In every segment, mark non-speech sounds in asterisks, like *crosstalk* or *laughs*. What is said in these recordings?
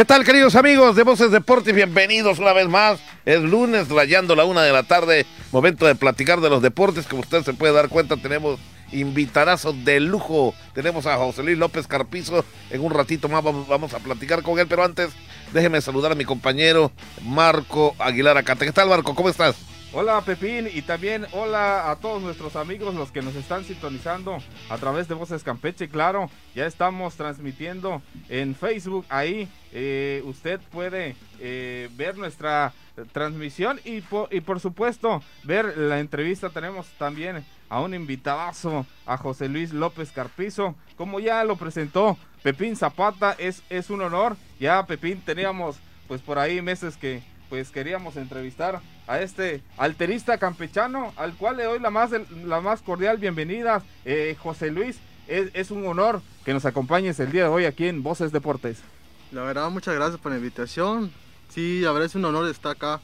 ¿Qué tal, queridos amigos de Voces Deportes? Bienvenidos una vez más. Es lunes, rayando la una de la tarde, momento de platicar de los deportes. Como usted se puede dar cuenta, tenemos invitarazos de lujo. Tenemos a José Luis López Carpizo. En un ratito más vamos, a platicar con él, pero antes déjeme saludar a mi compañero Marco Aguilar Acate. ¿Qué tal, Marco? ¿Cómo estás? Hola Pepín y también hola a todos nuestros amigos los que nos están sintonizando a través de Voces Campeche. Claro, ya estamos transmitiendo en Facebook. Ahí eh, usted puede eh, ver nuestra transmisión y, y por supuesto ver la entrevista. Tenemos también a un invitadazo, a José Luis López Carpizo. Como ya lo presentó Pepín Zapata, es, es un honor. Ya Pepín teníamos pues por ahí meses que pues queríamos entrevistar a este alterista campechano, al cual le doy la más, la más cordial bienvenida, eh, José Luis. Es, un honor que nos acompañes el día de hoy aquí en Voces Deportes. La verdad, muchas gracias por la invitación. Sí, la verdad es un honor estar acá,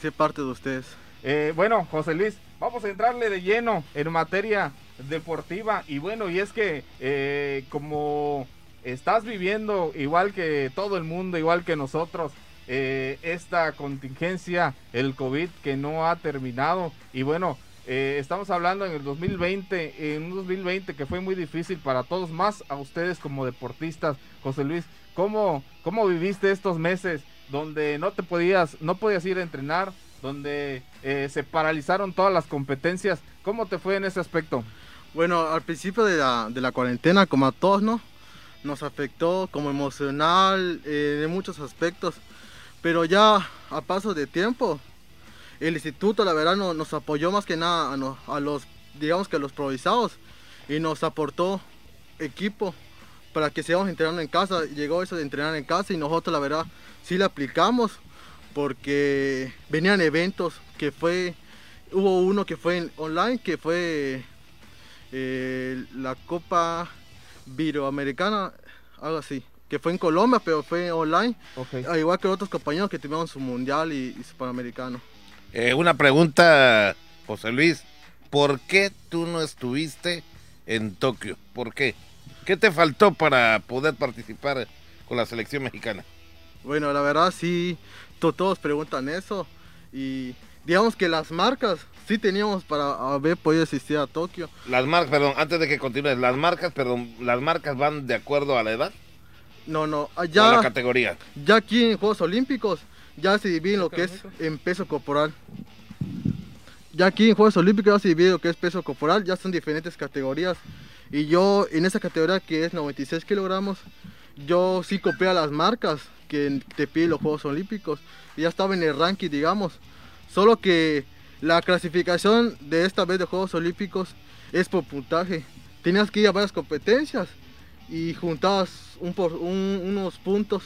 ser parte de ustedes. Eh, bueno, José Luis, vamos a entrarle de lleno en materia deportiva. Y bueno, y es que eh, como estás viviendo igual que todo el mundo, igual que nosotros, eh, esta contingencia, el COVID que no ha terminado. Y bueno, eh, estamos hablando en el 2020, en un 2020 que fue muy difícil para todos, más a ustedes como deportistas. José Luis, ¿cómo, cómo viviste estos meses donde no te podías, no podías ir a entrenar, donde eh, se paralizaron todas las competencias? ¿Cómo te fue en ese aspecto? Bueno, al principio de la, de la cuarentena, como a todos, ¿no? Nos afectó como emocional, en muchos aspectos pero ya a paso de tiempo, el instituto la verdad nos apoyó más que nada a, los, digamos que a los provisados y nos aportó equipo para que sigamos entrenando en casa. Llegó eso de entrenar en casa y nosotros la verdad sí le aplicamos porque venían eventos que fue, hubo uno que fue online, que fue eh, la Copa Viroamericana, algo así que fue en Colombia, pero fue online. Al igual que otros compañeros que tuvieron su mundial y, su panamericano. Eh, una pregunta, José Luis. ¿Por qué tú no estuviste en Tokio? ¿Por qué? ¿Qué te faltó para poder participar con la selección mexicana? Bueno, la verdad sí, todos preguntan eso. Y digamos que las marcas sí teníamos para haber podido asistir a Tokio. Las marcas, perdón, antes de que continúes, las marcas, perdón, las marcas van de acuerdo a la edad. No, no, allá. la categoría. Ya aquí en Juegos Olímpicos ya se divide lo que es en peso corporal. Ya aquí en Juegos Olímpicos ya se divide lo que es peso corporal, ya son diferentes categorías. Y yo en esa categoría que es 96 kilogramos, yo sí copié a las marcas que te piden los Juegos Olímpicos. Y ya estaba en el ranking, digamos. Solo que la clasificación de esta vez de Juegos Olímpicos es por puntaje. Tenías que ir a varias competencias y juntabas un, por, unos puntos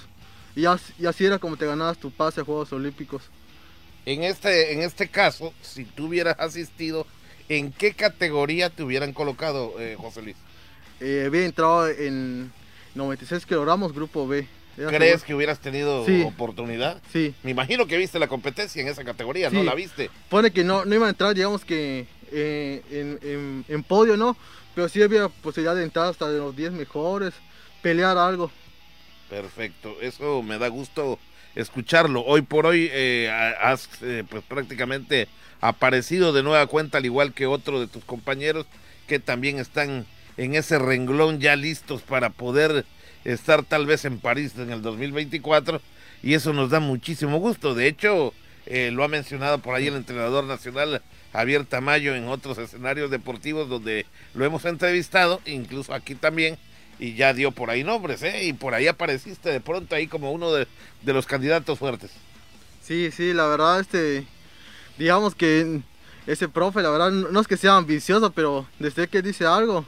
y así, era como te ganabas tu pase a Juegos Olímpicos. En este, en este caso, si tú hubieras asistido, ¿en qué categoría te hubieran colocado, eh, José Luis? Eh, había entrado en 96 kilogramos, grupo B. ¿Crees que hubieras tenido oportunidad? Sí. Me imagino que viste la competencia en esa categoría, ¿no? ¿La viste? Pone que no, no iba a entrar, digamos que eh, en, en, podio, ¿no? Pero sí había posibilidad de entrar hasta de los 10 mejores, pelear algo. Perfecto, eso me da gusto escucharlo. Hoy por hoy eh, has eh, pues prácticamente aparecido de nueva cuenta, al igual que otro de tus compañeros que también están en ese renglón ya listos para poder estar tal vez en París en el 2024 y eso nos da muchísimo gusto. De hecho, eh, lo ha mencionado por ahí el entrenador nacional Javier Tamayo en otros escenarios deportivos donde lo hemos entrevistado, incluso aquí también, y ya dio por ahí nombres, ¿eh? Y por ahí apareciste de pronto ahí como uno de, los candidatos fuertes. Sí, sí, la verdad, este, digamos que ese profe, la verdad, no es que sea ambicioso, pero desde que dice algo,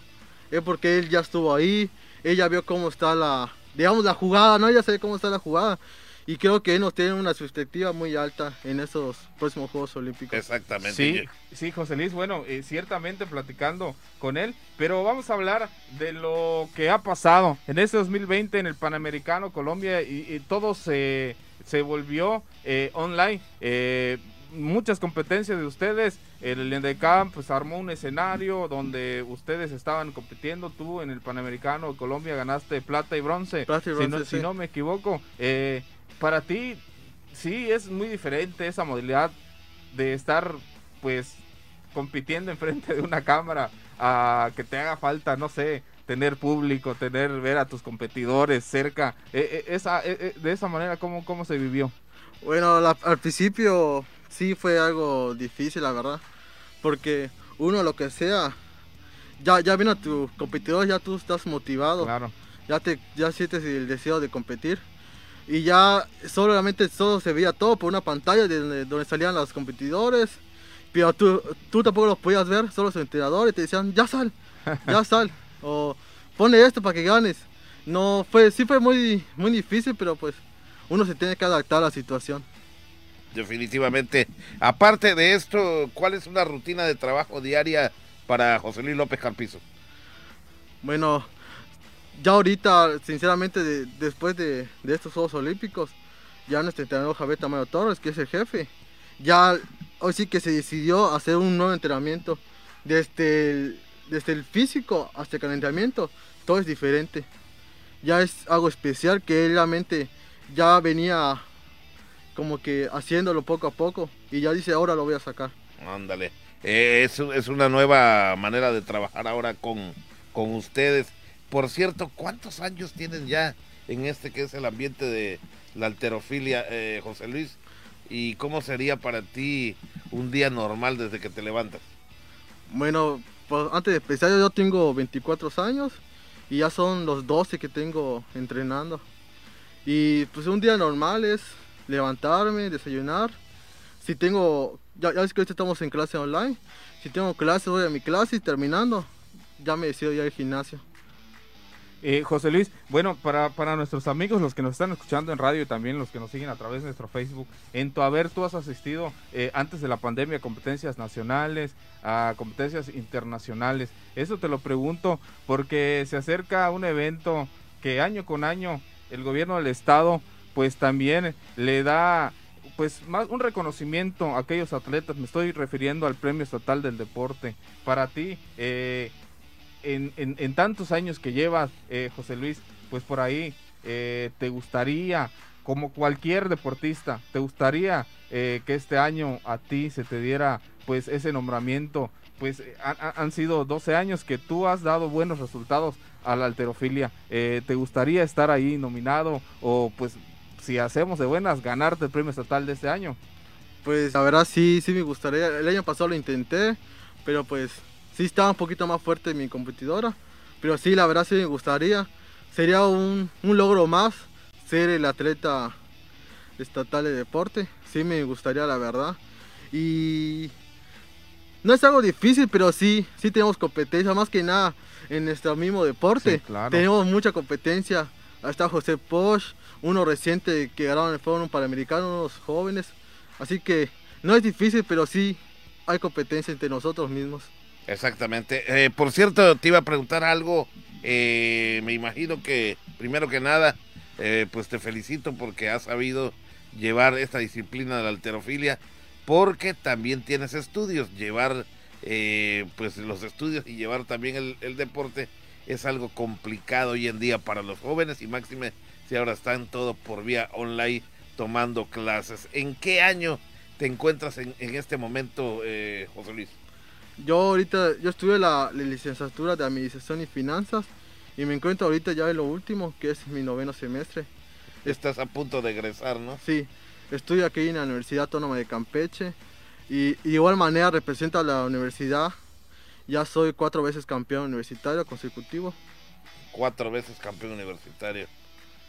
es porque él ya estuvo ahí, ella vio cómo está la, digamos, la jugada, ¿no? Ya sé cómo está la jugada y creo que nos tiene una perspectiva muy alta en esos próximos Juegos Olímpicos. Exactamente. Sí, sí José Luis, bueno, eh, ciertamente platicando con él, pero vamos a hablar de lo que ha pasado en este 2020 en el Panamericano Colombia y, todo se, se volvió eh, online. Eh, muchas competencias de ustedes. El Endecamp pues armó un escenario donde ustedes estaban compitiendo. Tú en el Panamericano de Colombia ganaste plata y bronce. Plata y si, bronce, no, si no me equivoco. Eh, para ti, sí es muy diferente esa modalidad de estar pues compitiendo enfrente de una cámara a que te haga falta, no sé, tener público, tener ver a tus competidores cerca. Eh, eh, esa, eh, eh, de esa manera, ¿cómo, cómo se vivió? Bueno, la- al principio sí fue algo difícil, la verdad. Porque uno, lo que sea, ya, ya viene a tu competidor, ya tú estás motivado. Claro. ya te ya sientes el deseo de competir y ya solamente todo se veía todo por una pantalla de donde, salían los competidores pero tú, tú tampoco los podías ver solo su entrenador y te decían ya sal ya *laughs* sal o pone esto para que ganes no fue sí fue muy muy difícil pero pues uno se tiene que adaptar a la situación Definitivamente. Aparte de esto, ¿cuál es una rutina de trabajo diaria para José Luis López Carpizo? Bueno, ya ahorita, sinceramente, de- después de, de estos Juegos Olímpicos, ya nuestro entrenador Javier Tamayo Torres, que es el jefe, ya hoy sí que se decidió hacer un nuevo entrenamiento. Desde el, desde el físico hasta el calentamiento, todo es diferente. Ya es algo especial que él realmente ya venía como que haciéndolo poco a poco y ya dice ahora lo voy a sacar. Ándale. Eh, es, es una nueva manera de trabajar ahora con, con ustedes. Por cierto, ¿cuántos años tienen ya en este que es el ambiente de la alterofilia, eh, José Luis? ¿Y cómo sería para ti un día normal desde que te levantas? Bueno, pues antes de empezar yo tengo 24 años y ya son los 12 que tengo entrenando. Y pues un día normal es levantarme, desayunar. Si tengo, ya, ya ves que ahorita estamos en clase online. Si tengo clase voy a mi clase y terminando ya me decido ir al gimnasio. Eh, José Luis, bueno, para, para nuestros amigos, los que nos están escuchando en radio y también los que nos siguen a través de nuestro Facebook, en tu haber tú has asistido eh, antes de la pandemia a competencias nacionales, a competencias internacionales. Eso te lo pregunto porque se acerca un evento que año con año el gobierno del estado pues también le da pues más un reconocimiento a aquellos atletas. Me estoy refiriendo al Premio Estatal del Deporte. Para ti, eh, en, tantos años que llevas, eh, José Luis, pues por ahí, eh, ¿te gustaría, como cualquier deportista, te gustaría eh, que este año a ti se te diera pues ese nombramiento? Pues han, sido 12 años que tú has dado buenos resultados a la alterofilia. ¿Te gustaría estar ahí nominado o pues si hacemos de buenas, ganarte el premio estatal de este año? Pues la verdad sí, sí me gustaría. El año pasado lo intenté, pero pues sí estaba un poquito más fuerte mi competidora. Pero sí, la verdad sí me gustaría. Sería un, un logro más ser el atleta estatal de deporte. Sí me gustaría, la verdad. Y no es algo difícil, pero sí, sí tenemos competencia. Más que nada en nuestro mismo deporte. Sí, claro. Tenemos mucha competencia. Ahí está José Posch, uno reciente que ganaron el Foro Panamericano, unos jóvenes. Así que no es difícil, pero sí hay competencia entre nosotros mismos. Exactamente. Eh, por cierto, te iba a preguntar algo. eh, me imagino que, primero que nada, eh, pues te felicito porque has sabido llevar esta disciplina de la alterofilia, porque también tienes estudios. Llevar eh, pues los estudios y llevar también el, deporte es algo complicado hoy en día para los jóvenes y máxime si ahora están todo por vía online tomando clases. ¿En qué año te encuentras en, en este momento, eh, José Luis? Yo ahorita, yo estuve la, la licenciatura de Administración y Finanzas y me encuentro ahorita ya en lo último, que es mi noveno semestre. Estás a punto de egresar, ¿no? Sí, estoy aquí en la Universidad Autónoma de Campeche y, y de igual manera represento a la universidad. Ya soy cuatro veces campeón universitario consecutivo. Cuatro veces campeón universitario.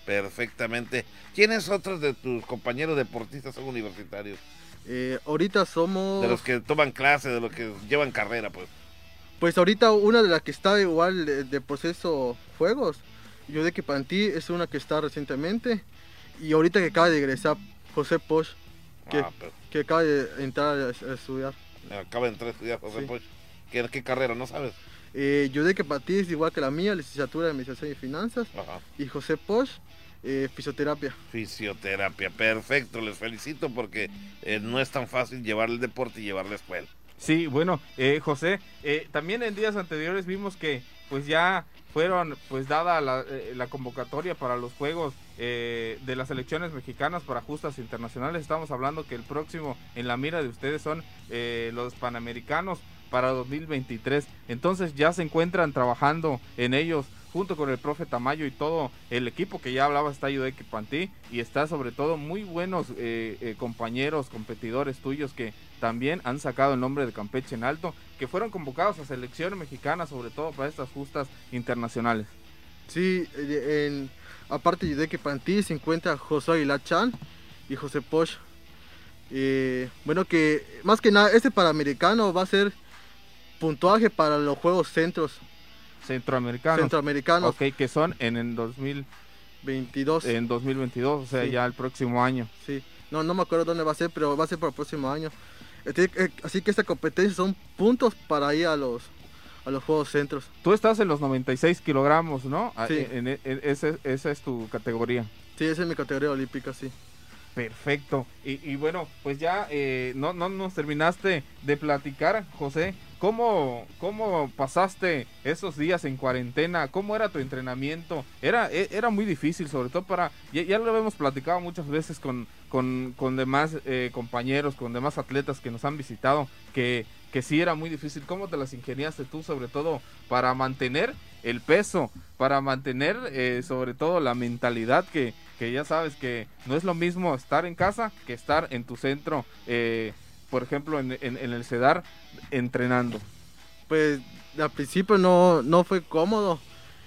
Perfectamente. ¿Quiénes otros de tus compañeros deportistas son universitarios? Eh, ahorita somos... De los que toman clase, de los que llevan carrera, pues. Pues ahorita una de las que está igual de, de proceso juegos, yo de que Pantí es una que está recientemente y ahorita que acaba de egresar José Posch, ¿Qué? Ah, pero que acaba de entrar a, a estudiar. acaba de entrar a estudiar José Sí. Poch. ¿Qué, ¿Qué carrera? ¿No sabes? Eh, yo de que Pantí es igual que la mía, licenciatura de Administración y Finanzas, Ajá. y José Posch eh, fisioterapia. Fisioterapia, perfecto, les felicito porque eh, no es tan fácil llevar el deporte y llevar la escuela. Sí, bueno, eh, José, eh, también en días anteriores vimos que pues ya fueron pues dada la, eh, la convocatoria para los juegos eh, de las selecciones mexicanas para justas internacionales. Estamos hablando que el próximo en la mira de ustedes son eh, los panamericanos para 2023. Entonces ya se encuentran trabajando en ellos junto con el profe Tamayo y todo el equipo que ya hablaba está de Pantí y está sobre todo muy buenos eh, eh, compañeros, competidores tuyos que también han sacado el nombre de Campeche en alto, que fueron convocados a selección mexicana sobre todo para estas justas internacionales. Sí, aparte de que Pantí se encuentra José Aguilar Chan y José Poch. Eh, bueno, que más que nada, este Panamericano va a ser puntuaje para los Juegos Centros Centroamericanos. Centroamericanos Ok, que son en el 2000, 22. en 2022, o sea, Sí. ya el próximo año. Sí, no, no me acuerdo dónde va a ser, pero va a ser para el próximo año. Este, eh, Así que esta competencia son puntos para ir a los, a los Juegos Centros. Tú estás en los 96 kilogramos, ¿no? Ah, Sí. En, en- en- ese- esa es tu categoría. Sí, esa es mi categoría olímpica, sí. Perfecto. Y, y bueno, pues ya eh, no, no nos terminaste de platicar, José. ¿Cómo, ¿Cómo pasaste esos días en cuarentena? ¿Cómo era tu entrenamiento? Era, e- era muy difícil, sobre todo para... Ya, ya lo hemos platicado muchas veces con, con, con demás eh, compañeros, con demás atletas que nos han visitado, que, que sí era muy difícil. ¿Cómo te las ingeniaste tú, sobre todo para mantener el peso, para mantener eh, sobre todo la mentalidad que, que ya sabes que no es lo mismo estar en casa que estar en tu centro, eh, por ejemplo, en, en- en el CEDAR, entrenando. Pues al principio no, no fue cómodo.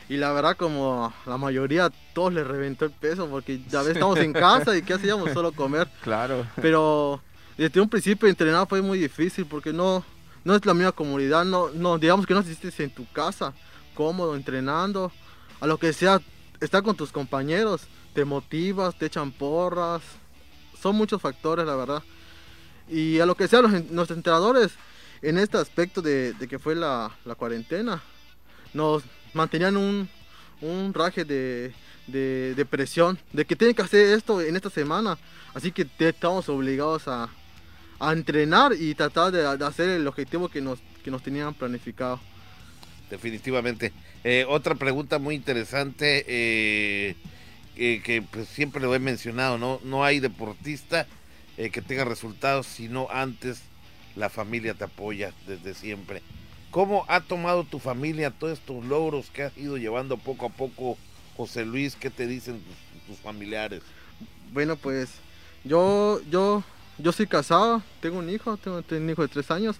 Y la verdad, como la mayoría, a todos les reventó el peso, porque ya ves, estamos en casa y ¿qué *laughs* hacíamos? Solo comer. Claro. Pero desde un principio entrenar fue muy difícil porque no, no es la misma comunidad, no, no, digamos que no existes en tu casa, cómodo, entrenando, a lo que sea, estar con tus compañeros, te motivas, te echan porras, son muchos factores la verdad. Y a lo que sea, los, nuestros entrenadores, en este aspecto de, que fue la, cuarentena, nos mantenían un, un raje de, de, presión, de que tienen que hacer esto en esta semana. Así que estamos obligados a, a entrenar y tratar de, hacer el objetivo que nos, que nos tenían planificado. definitivamente. Eh, otra pregunta muy interesante eh, que pues, siempre lo he mencionado, ¿no? No hay deportista eh, que tenga resultados si no antes la familia te apoya desde siempre. ¿Cómo ha tomado tu familia todos estos logros que has ido llevando poco a poco, José Luis? ¿Qué te dicen tus, familiares? Bueno, pues yo, yo, yo soy casado, tengo un hijo, tengo, tengo un hijo de tres años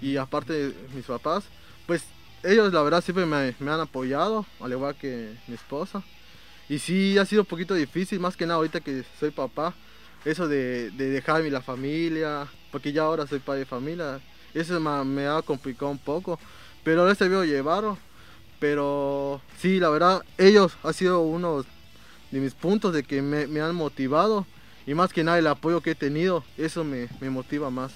y aparte de mis papás, pues ellos la verdad siempre me, me han apoyado, al igual que mi esposa. Y sí ha sido un poquito difícil, más que nada ahorita que soy papá, eso de, de dejarme la familia, porque ya ahora soy padre de familia, eso me, ha complicado un poco, pero se veo llevarlo. Pero sí, la verdad, ellos han sido unos de mis puntos de que me, han motivado y más que nada el apoyo que he tenido, eso me, me motiva más.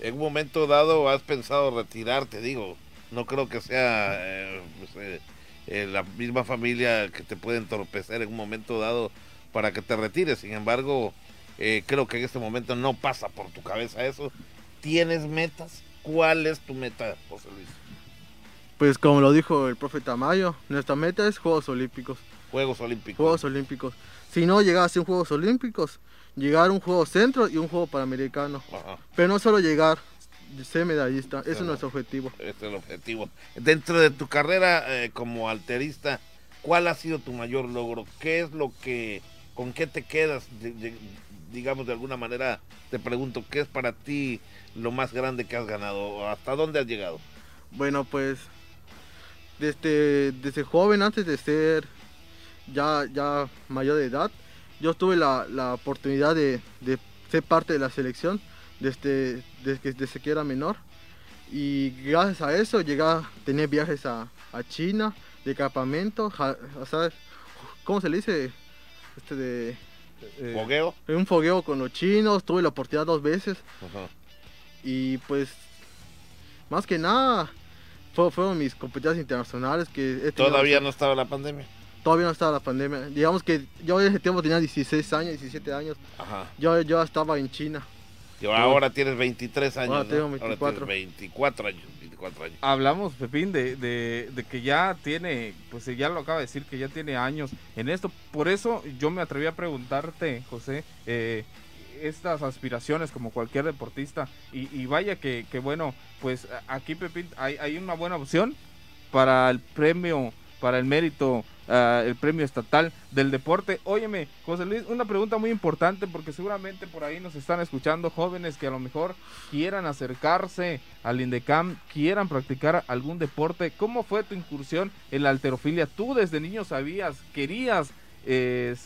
En un momento dado has pensado retirarte, digo, no creo que sea eh, pues, eh, eh, la misma familia que te puede entorpecer en un momento dado para que te retires. Sin embargo, eh, creo que en este momento no pasa por tu cabeza eso. ¿Tienes metas? ¿Cuál es tu meta, José Luis? Pues como lo dijo el profe Tamayo, nuestra meta es Juegos Olímpicos. Juegos Olímpicos. Juegos Olímpicos. Si no llegar a ser Juegos Olímpicos, llegar a un Juego Centro y un Juego Panamericano. Ajá, Pero no solo llegar, ser medallista, ese es nuestro objetivo. ese es el objetivo. Dentro de tu carrera eh, como alterista, ¿cuál ha sido tu mayor logro? ¿Qué es lo que, con qué te quedas? De- de- digamos, de alguna manera, te pregunto, ¿qué es para ti lo más grande que has ganado? ¿Hasta dónde has llegado? Bueno, pues desde, desde joven, antes de ser ya, ya mayor de edad, yo tuve la, la oportunidad de, de ser parte de la selección desde, desde, desde que era menor. Y gracias a eso llegué a tener viajes a, a China, de campamento, o ¿cómo se le dice? Este de Eh, ¿Fogueo? un fogueo con los chinos, tuve la oportunidad dos veces Ajá. y pues más que nada fue- fueron mis competencias internacionales que Todavía no estaba la pandemia. todavía no estaba la pandemia. Digamos que yo en ese tiempo tenía 16 años, 17 años. Ajá. Yo, yo estaba en China. Y ahora tienes 23 años. Ahora tengo Ahora 24. tienes 24 años. 24 años. Hablamos, Pepín, de, de, de que ya tiene, pues ya lo acaba de decir, que ya tiene años en esto. Por eso yo me atreví a preguntarte, José, eh, estas aspiraciones como cualquier deportista. Y, y vaya que, que bueno, pues aquí, Pepín, hay, hay una buena opción para el premio, para el mérito, el premio estatal del deporte. Óyeme, José Luis, una pregunta muy importante porque seguramente por ahí nos están escuchando jóvenes que a lo mejor quieran acercarse al INDECAM, quieran practicar algún deporte. ¿Cómo fue tu incursión en la alterofilia? ¿Tú desde niño sabías, querías eh,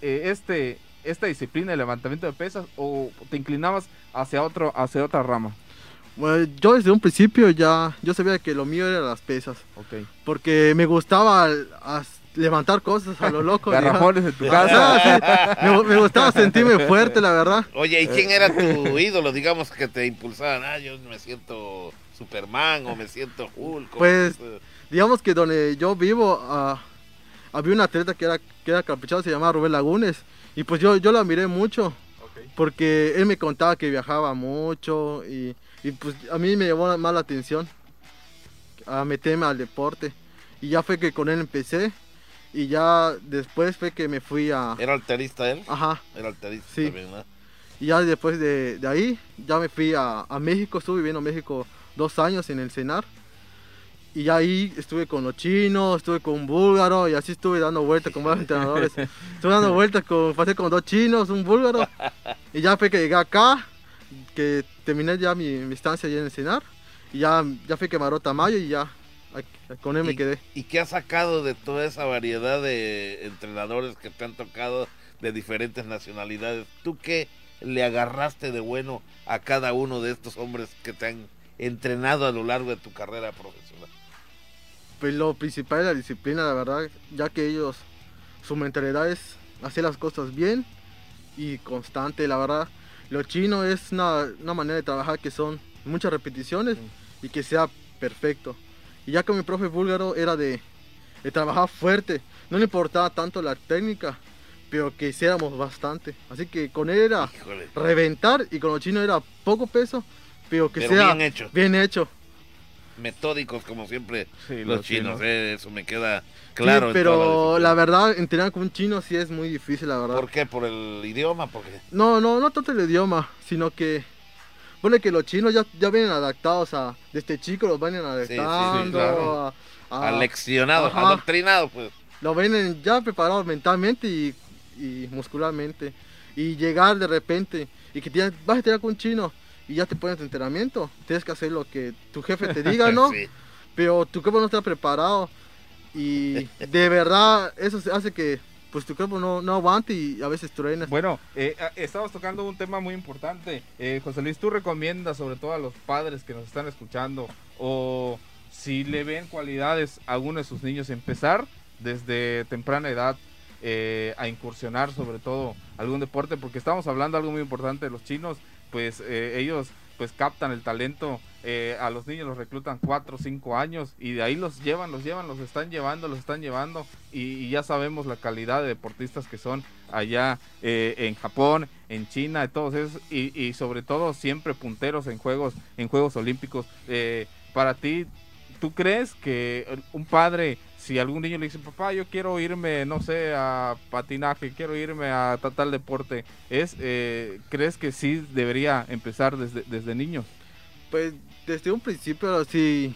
este esta disciplina de levantamiento de pesas o te inclinabas hacia otro hacia otra rama? Bueno, yo desde un principio ya, yo sabía que lo mío era las pesas. Ok. Porque me gustaba levantar cosas a lo *laughs* loco. Garrafones en tu casa. Ah, sí, me, me gustaba sentirme fuerte, la verdad. Oye, ¿y quién era tu ídolo? Digamos que te impulsaban. Ah, yo me siento Superman o me siento Hulk. Pues, Digamos que donde yo vivo, ah, había un atleta que era, que era caprichado, se llamaba Rubén Lagunes. Y pues yo, yo lo admiré mucho, porque él me contaba que viajaba mucho y, y pues a mí me llamó más la atención a meterme al deporte. Y ya fue que con él empecé y ya después fue que me fui a... ¿Era alterista él? Ajá, Era alterista Sí. también, ¿no? y ya después de, de ahí ya me fui a, a México, estuve viviendo en México dos años en el CENAR. Y ya ahí estuve con los chinos, estuve con un búlgaro y así estuve dando vueltas con varios entrenadores. *laughs* Estuve dando vueltas con, pasé con dos chinos, un búlgaro. *laughs* Y ya fue que llegué acá, que terminé ya mi, mi estancia allá en el CENAR. Y ya, ya fue que Maró Tamayo y ya con él me ¿Y- quedé. ¿Y qué has sacado de toda esa variedad de entrenadores que te han tocado de diferentes nacionalidades? ¿Tú qué le agarraste de bueno a cada uno de estos hombres que te han entrenado a lo largo de tu carrera profesional? Pues lo principal es la disciplina, la verdad, ya que ellos, su mentalidad es hacer las cosas bien y constante, la verdad. Lo chino es una, una manera de trabajar que son muchas repeticiones y que sea perfecto. Y ya que mi profe búlgaro era de, de trabajar fuerte, no le importaba tanto la técnica, pero que hiciéramos bastante. Así que con él era Híjole. reventar y con los chinos era poco peso, pero que Pero sea bien hecho. bien hecho. Metódicos como siempre Sí, los, los chinos, chinos. eh, eso me queda claro. pero la disciplina. verdad, entrenar con un chino sí es muy difícil, la verdad. ¿Por qué? ¿Por el idioma? Porque No, no, no tanto el idioma, sino que pone que los chinos ya, ya vienen adaptados a, desde chicos los vienen sí, sí, adaptando, claro. a- a- aleccionado, ajá. adoctrinado, pues. lo vienen ya preparados mentalmente y, y muscularmente. Y llegar de repente y que tienes, vas a entrenar con un chino y ya te pones de entrenamiento, tienes que hacer lo que tu jefe te *laughs* diga, ¿no? Sí. Pero tu cuerpo no está preparado y de verdad eso hace que pues tu cuerpo no, no aguante y a veces truenas. Bueno, eh, estamos tocando un tema muy importante. Eh, José Luis, ¿tú recomiendas sobre todo a los padres que nos están escuchando o si le ven cualidades a alguno de sus niños empezar desde temprana edad eh, a incursionar sobre todo algún deporte? Porque estamos hablando algo muy importante de los chinos, pues eh, ellos pues captan el talento, eh, a los niños los reclutan 4 o 5 años y de ahí los llevan, los llevan, los están llevando, los están llevando y, ya sabemos la calidad de deportistas que son allá eh, en Japón, en China, y y, sobre todo siempre punteros en juegos, en Juegos Olímpicos. Para ti, ¿tú crees que un padre, si algún niño le dice, papá, yo quiero irme, no sé, a patinaje, quiero irme a ta- tal deporte, es, eh, ¿crees que sí debería empezar desde, desde niños? Pues desde un principio, si,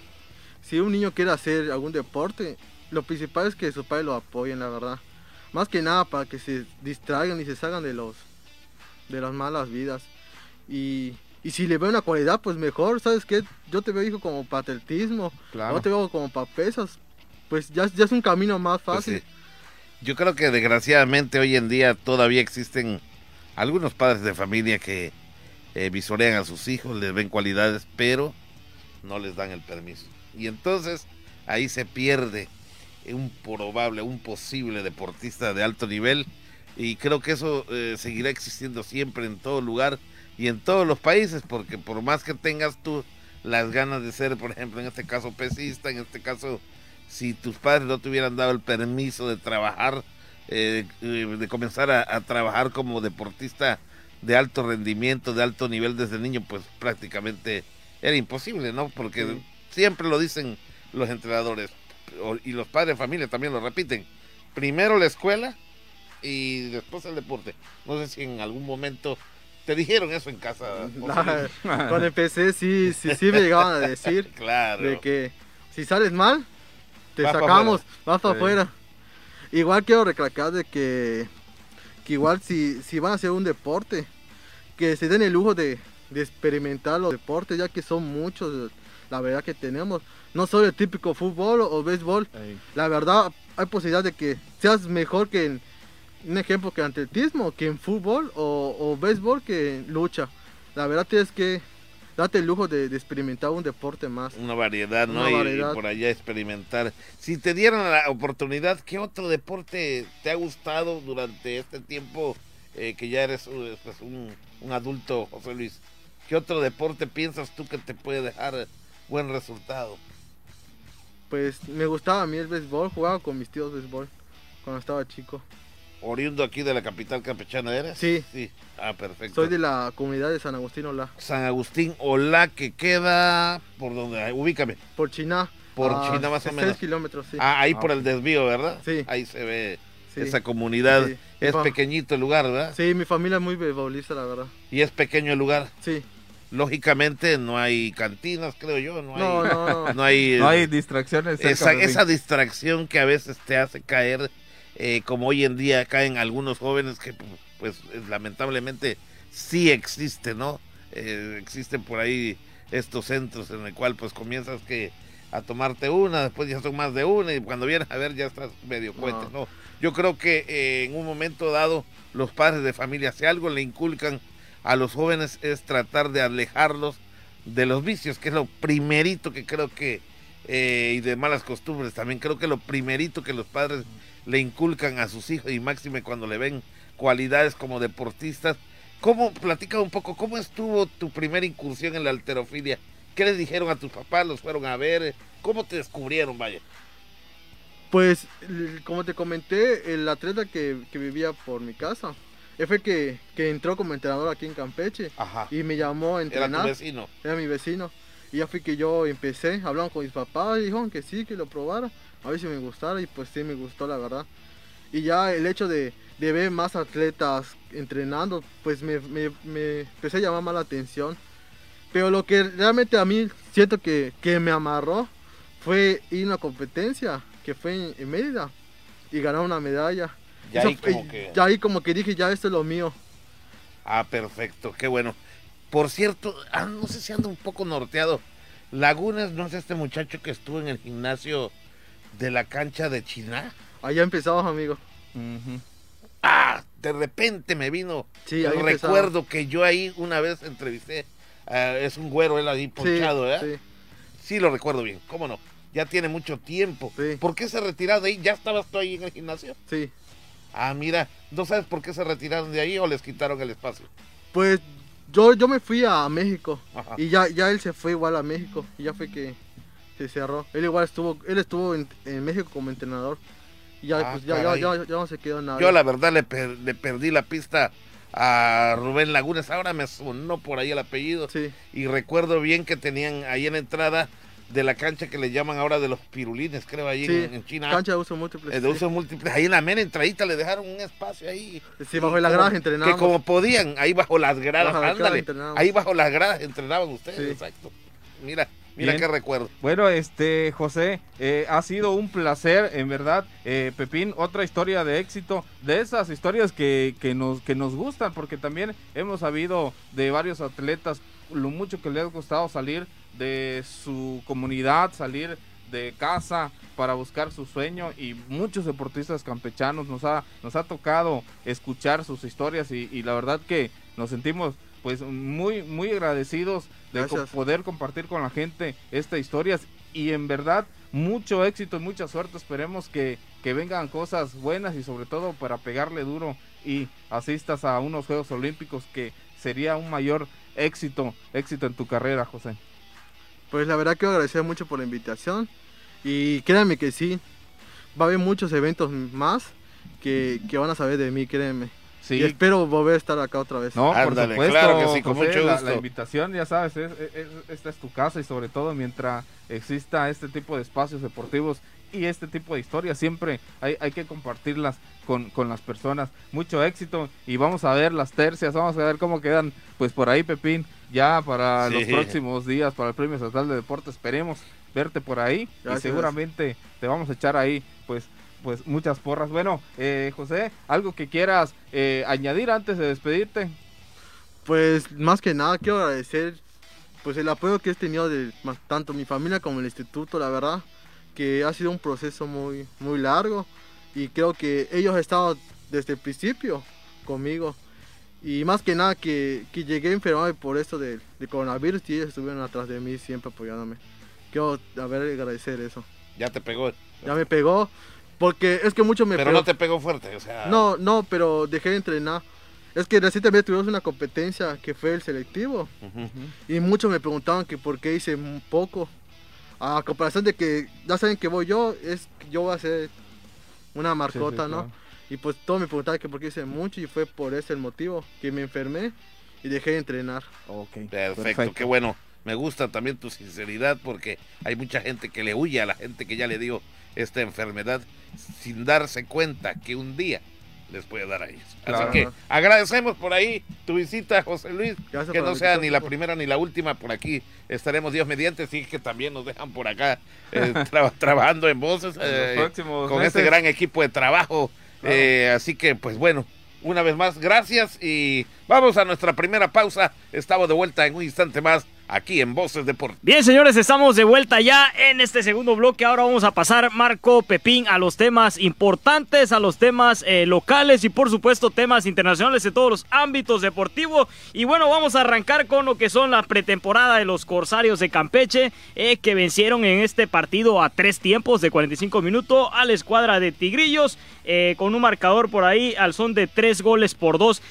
si un niño quiere hacer algún deporte, lo principal es que sus padres lo apoyen, la verdad. Más que nada para que se distraigan y se salgan de los de las malas vidas. Y, y si le veo una cualidad, pues mejor, ¿sabes qué? Yo te veo hijo como para atletismo, Claro. yo te veo como para pesas. Pues ya, ya es un camino más Pues fácil. sí. Yo creo que desgraciadamente hoy en día todavía existen algunos padres de familia que eh, visorean a sus hijos, les ven cualidades, pero no les dan el permiso. Y entonces ahí se pierde un probable, un posible deportista de alto nivel. Y creo que eso eh, seguirá existiendo siempre en todo lugar y en todos los países, porque por más que tengas tú las ganas de ser, por ejemplo, en este caso pesista, en este caso si tus padres no te hubieran dado el permiso de trabajar, eh, de comenzar a, trabajar como deportista de alto rendimiento, de alto nivel desde niño, pues prácticamente era imposible, ¿no? Porque siempre lo dicen los entrenadores y los padres de familia también lo repiten. Primero la escuela y después el deporte. No sé si en algún momento te dijeron eso en casa. *laughs* cuando empecé sí, sí, sí me llegaban a decir *laughs* claro. de que si sales mal, te sacamos, vas para afuera. Igual quiero recalcar de que, que igual si, si van a hacer un deporte, que se den el lujo de, de experimentar los deportes, ya que son muchos, la verdad que tenemos. No solo el típico fútbol o, béisbol. La verdad, hay posibilidad de que seas mejor que en, un ejemplo, que en atletismo, que en fútbol o, o béisbol, que en lucha. La verdad tienes que date el lujo de, experimentar un deporte más. Una variedad, ¿no? Y, por allá experimentar. Si te dieran la oportunidad, ¿qué otro deporte te ha gustado durante este tiempo eh, que ya eres uh, pues, un, adulto, José Luis? ¿Qué otro deporte piensas tú que te puede dejar buen resultado? Pues me gustaba a mí el béisbol, jugaba con mis tíos béisbol cuando estaba chico. ¿Oriundo aquí de la capital campechana eres? Sí. Sí. Ah, perfecto. Soy de la comunidad de San Agustín Olá. San Agustín Olá, que queda por donde, ubícame. Por China. Por China más o menos. kilómetros, sí. Ah, ahí por el desvío, ¿verdad? Sí. Ahí se ve esa comunidad. Es pequeñito el lugar, ¿verdad? Sí, mi familia es muy beisbolista, la verdad. ¿Y es pequeño el lugar? Sí. Lógicamente no hay cantinas, creo yo, no hay, no, no, no. *laughs* hay, no hay distracciones. Esa, esa distracción que a veces te hace caer eh, como hoy en día caen algunos jóvenes que pues lamentablemente sí existe, ¿no? Eh, existen por ahí estos centros en el cual pues comienzas que a tomarte una, después ya son más de una y cuando vienes a ver ya estás medio cuente, ¿no? Yo creo que eh, en un momento dado los padres de familia, si algo le inculcan a los jóvenes es tratar de alejarlos de los vicios, que es lo primerito que creo que, y de malas costumbres también, creo que lo primerito que los padres le inculcan a sus hijos y máxime cuando le ven cualidades como deportistas. ¿Cómo, platica un poco, cómo estuvo tu primera incursión en la alterofilia? ¿Qué les dijeron a tus papás? ¿Los fueron a ver? ¿Cómo te descubrieron, vaya? Pues, como te comenté, el atleta que, vivía por mi casa, fue que, que entró como entrenador aquí en Campeche Ajá. y me llamó a entrenar. ¿Era tu vecino? Era mi vecino. Y ya fui que yo empecé, hablando con mis papás y dijeron que sí, que lo probara a ver si me gustara y pues sí me gustó la verdad. Y ya el hecho de, ver más atletas entrenando, pues me, empecé a llamar más la atención. Pero lo que realmente a mí siento que, me amarró fue ir a una competencia que fue en, Mérida y ganar una medalla. Ya ahí, como que... ya ahí como que dije, ya esto es lo mío. Ah, perfecto, qué bueno. Por cierto, ah, no sé si ando un poco norteado. Lagunas, no sé, este muchacho que estuvo en el gimnasio de la cancha de China. Allá empezamos, amigo. Ah, de repente me vino sí, el recuerdo que yo ahí una vez entrevisté. es un güero, él ahí ponchado, ¿eh? Sí. sí, lo recuerdo bien, ¿cómo no? Ya tiene mucho tiempo. ¿Por qué se retiraron de ahí? ¿Ya estabas tú ahí en el gimnasio? Sí. Ah, mira, ¿no sabes por qué se retiraron de ahí o les quitaron el espacio? Pues yo, yo me fui a México y ya, ya él se fue igual a México y ya fue que se cerró. Él igual estuvo, él estuvo en, México como entrenador. Y ya, ah, pues, ya, ya, ya, no se quedó nada. Yo la verdad le, le, perdí la pista a Rubén Lagunes. Ahora me sonó por ahí el apellido. Sí. Y recuerdo bien que tenían ahí en la entrada de la cancha que le llaman ahora de los pirulines, creo, ahí en, China. Cancha de uso múltiple. Eh, de uso múltiple. Ahí en la mera entradita le dejaron un espacio ahí. Sí, bajo las gradas entrenaban. Que como podían, ahí bajo las gradas, ándale. ahí bajo las gradas entrenaban ustedes, exacto. Mira, Mira qué recuerdo. Bueno, este, José, eh, ha sido un placer, en verdad. Eh, Pepín, otra historia de éxito, de esas historias que, que, nos, que nos gustan, porque también hemos sabido de varios atletas lo mucho que les ha gustado salir de su comunidad, salir de casa para buscar su sueño y muchos deportistas campechanos nos ha, nos ha tocado escuchar sus historias y, y la verdad que nos sentimos pues muy, muy agradecidos de poder compartir con la gente estas historias y en verdad mucho éxito y mucha suerte. Esperemos que, que vengan cosas buenas y sobre todo para pegarle duro y asistas a unos Juegos Olímpicos que sería un mayor éxito, éxito en tu carrera, José. Pues la verdad quiero agradecer mucho por la invitación Y créanme que sí, va a haber muchos eventos más que, que van a saber de mí, créanme. Sí. Y espero volver a estar acá otra vez. No, Ándale, por supuesto, claro que sí, con José, mucho la- gusto. La, invitación, ya sabes, es- es- esta es tu casa y sobre todo mientras exista este tipo de espacios deportivos y este tipo de historias, siempre hay, hay que compartirlas con, con las personas. Mucho éxito y vamos a ver las tercias, vamos a ver cómo quedan, pues por ahí, Pepín, ya para Sí. los próximos días, para el Premio Estatal de Deporte, esperemos verte por ahí Gracias. y seguramente te vamos a echar ahí, pues pues muchas porras. Bueno, eh, José, algo que quieras eh, añadir antes de despedirte. Pues más que nada quiero agradecer pues el apoyo que he tenido de tanto mi familia como el instituto, la verdad, que ha sido un proceso muy, muy largo y creo que ellos han estado desde el principio conmigo. Y más que nada que, que llegué enfermado por esto del de coronavirus y ellos estuvieron atrás de mí siempre apoyándome. Quiero a ver, agradecer eso. Ya te pegó. Ya me pegó, porque es que mucho me Pero pegó. no te pegó fuerte, o sea. No, no, pero dejé de entrenar. Es que recientemente tuvimos una competencia que fue el selectivo. Y muchos me preguntaban que por qué hice un poco. A comparación de que ya saben que voy yo, es que yo voy a hacer una marcota, Sí, sí, ¿no? claro. Y pues todos me preguntaban que por qué hice mucho y fue por ese el motivo, que me enfermé y dejé de entrenar. Ok, Perfecto, qué bueno. Me gusta también tu sinceridad porque hay mucha gente que le huye a la gente que ya le dio esta enfermedad sin darse cuenta que un día les puede dar a ellos. Claro. Así que agradecemos por ahí tu visita, José Luis. Gracias que no sea ni la primera ni la última, por aquí estaremos Dios mediante, sí que también nos dejan por acá eh, *laughs* tra- trabajando en voces eh, con meses. este gran equipo de trabajo. Claro. Eh, así que, pues bueno, una vez más, gracias y vamos a nuestra primera pausa. Estamos de vuelta en un instante más aquí en Voces Deportivas. Bien, señores, estamos de vuelta ya en este segundo bloque. Ahora vamos a pasar, Marco Pepín, a los temas importantes, a los temas eh, locales y, por supuesto, temas internacionales de todos los ámbitos deportivos. Y bueno, vamos a arrancar con lo que son la pretemporada de los Corsarios de Campeche, eh, que vencieron en este partido a tres tiempos de 45 minutos a la escuadra de Tigrillos, eh, con un marcador por ahí al son de tres goles por dos.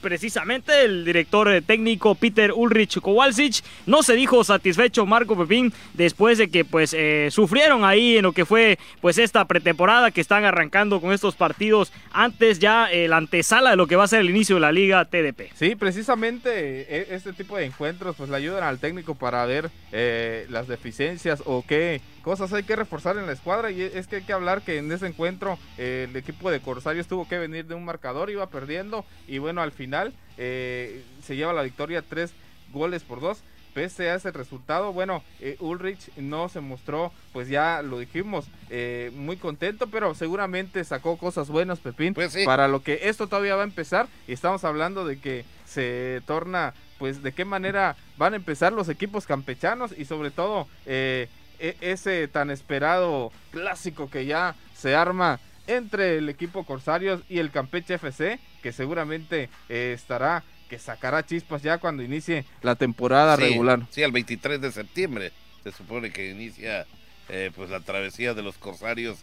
Precisamente el director técnico Peter Ulrich Kowalczyk no se dijo satisfecho Marco Pepín después de que pues eh, sufrieron ahí en lo que fue pues esta pretemporada que están arrancando con estos partidos antes ya eh, la antesala de lo que va a ser el inicio de la liga TDP. Sí, precisamente eh, este tipo de encuentros pues le ayudan al técnico para ver eh, las deficiencias o qué cosas hay que reforzar en la escuadra y es que hay que hablar que en ese encuentro eh, el equipo de Corsarios tuvo que venir de un marcador, iba perdiendo y bueno al final se lleva la victoria tres goles por dos. Pese a ese resultado, bueno, eh, Ulrich no se mostró, pues ya lo dijimos, eh, muy contento, pero seguramente sacó cosas buenas, Pepín, Pues sí. para lo que esto todavía va a empezar y estamos hablando de que se torna pues de qué manera van a empezar los equipos campechanos y sobre todo eh, e- ese tan esperado clásico que ya se arma entre el equipo Corsarios y el Campeche FC que seguramente eh, estará que sacará chispas ya cuando inicie la temporada Sí, regular. Sí, el 23 de septiembre se supone que inicia eh, pues la travesía de los corsarios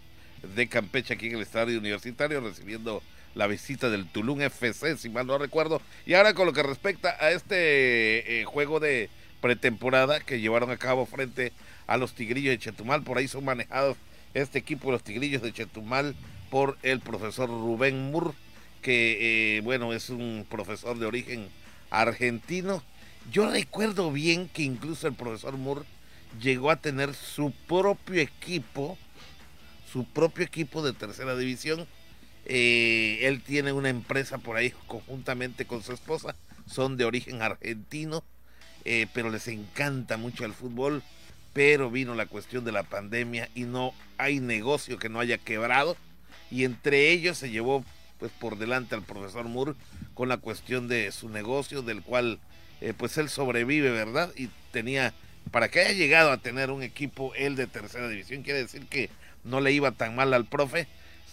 de Campeche aquí en el estadio universitario recibiendo la visita del Tulum FC, si mal no recuerdo. Y ahora con lo que respecta a este eh, juego de pretemporada que llevaron a cabo frente a los Tigrillos de Chetumal, por ahí son manejados este equipo de los Tigrillos de Chetumal por el profesor Rubén Mur, que eh, bueno, es un profesor de origen argentino. Yo recuerdo bien que incluso el profesor Moore llegó a tener su propio equipo, su propio equipo de tercera división. Eh, él tiene una empresa por ahí conjuntamente con su esposa, son de origen argentino, eh, pero les encanta mucho el fútbol, pero vino la cuestión de la pandemia y no hay negocio que no haya quebrado y entre ellos se llevó pues por delante al profesor Moore con la cuestión de su negocio del cual eh, pues él sobrevive, ¿verdad? Y tenía, para que haya llegado a tener un equipo él de tercera división, quiere decir que no le iba tan mal al profe.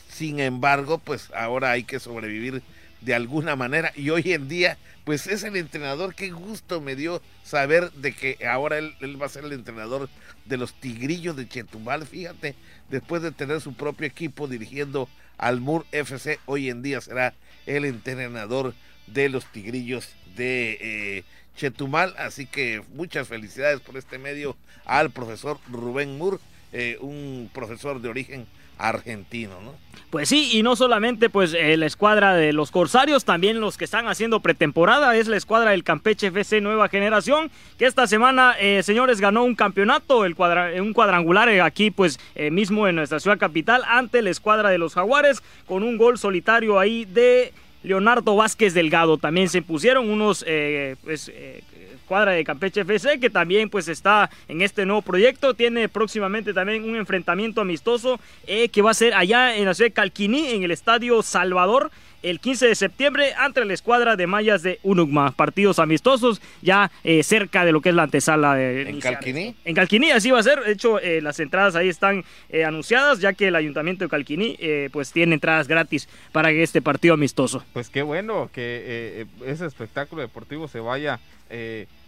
Sin embargo, pues ahora hay que sobrevivir de alguna manera y hoy en día pues es el entrenador, qué gusto me dio saber de que ahora él, él va a ser el entrenador de los Tigrillos de Chetumal, fíjate, después de tener su propio equipo dirigiendo al Mur FC, hoy en día será el entrenador de los Tigrillos de eh, Chetumal. Así que muchas felicidades por este medio al profesor Rubén Mur, eh, un profesor de origen argentino, ¿no? Pues sí, y no solamente pues eh, la escuadra de los Corsarios, también los que están haciendo pretemporada, es la escuadra del Campeche FC Nueva Generación, que esta semana, eh, señores, ganó un campeonato, el un cuadrangular aquí pues mismo en nuestra ciudad capital, ante la escuadra de los Jaguares, con un gol solitario ahí de Leonardo Vázquez Delgado. También se pusieron unos pues, cuadra de Campeche FC, que también pues está en este nuevo proyecto. Tiene próximamente también un enfrentamiento amistoso eh, que va a ser allá en la ciudad de Calquiní, en el Estadio Salvador el 15 de septiembre ante la escuadra de mayas de Unugma. Partidos amistosos ya eh, cerca de lo que es la antesala de... ¿En Calquiní? En Calquiní, así va a ser. De hecho, eh, las entradas ahí están anunciadas, ya que el ayuntamiento de Calquiní pues tiene entradas gratis para este partido amistoso. Pues qué bueno que ese espectáculo deportivo se vaya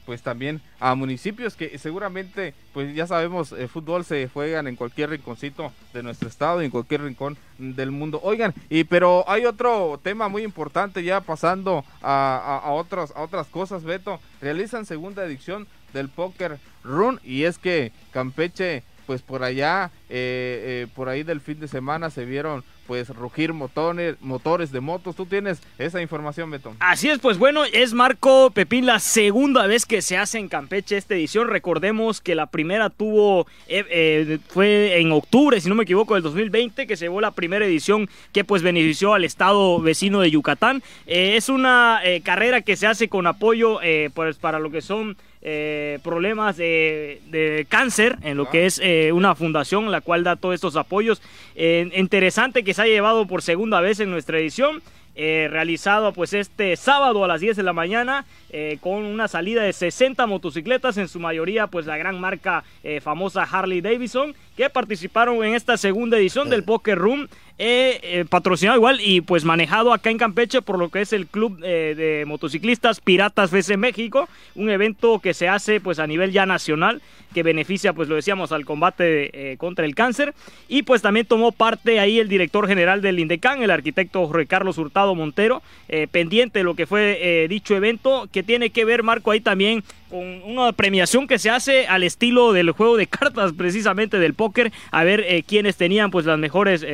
pues también a municipios que seguramente, pues ya sabemos, el fútbol se juegan en cualquier rinconcito de nuestro estado y en cualquier rincón del mundo. Oigan, y pero hay otro tema muy importante ya pasando a, a, otras, a otras cosas, Beto. Realizan segunda edición del Poker Run y es que Campeche pues por allá, eh, eh, por ahí del fin de semana se vieron pues rugir motores, motores de motos. ¿Tú tienes esa información, Beto? Así es, pues bueno, es Marco Pepín la segunda vez que se hace en Campeche esta edición. Recordemos que la primera tuvo, eh, fue en octubre, si no me equivoco, del 2020, que se llevó la primera edición que pues benefició al estado vecino de Yucatán. es una carrera que se hace con apoyo pues para lo que son eh, problemas de, cáncer, en lo que es eh, una fundación la cual da todos estos apoyos. Eh, interesante que se haya llevado por segunda vez en nuestra edición. realizado pues este sábado a las 10 de la mañana con una salida de 60 motocicletas en su mayoría pues la gran marca famosa Harley Davidson que participaron en esta segunda edición del Poker Room eh, patrocinado igual y pues manejado acá en Campeche por lo que es el club eh, de motociclistas Piratas FC México, un evento que se hace pues a nivel ya nacional que beneficia pues lo decíamos al combate eh, contra el cáncer. Y pues también tomó parte ahí el director general del INDECAN, el arquitecto Jorge Carlos Hurtado Montero, pendiente de lo que fue dicho evento que tiene que ver Marco ahí también con una premiación que se hace al estilo del juego de *laughs* cartas precisamente del a ver quiénes tenían pues las mejores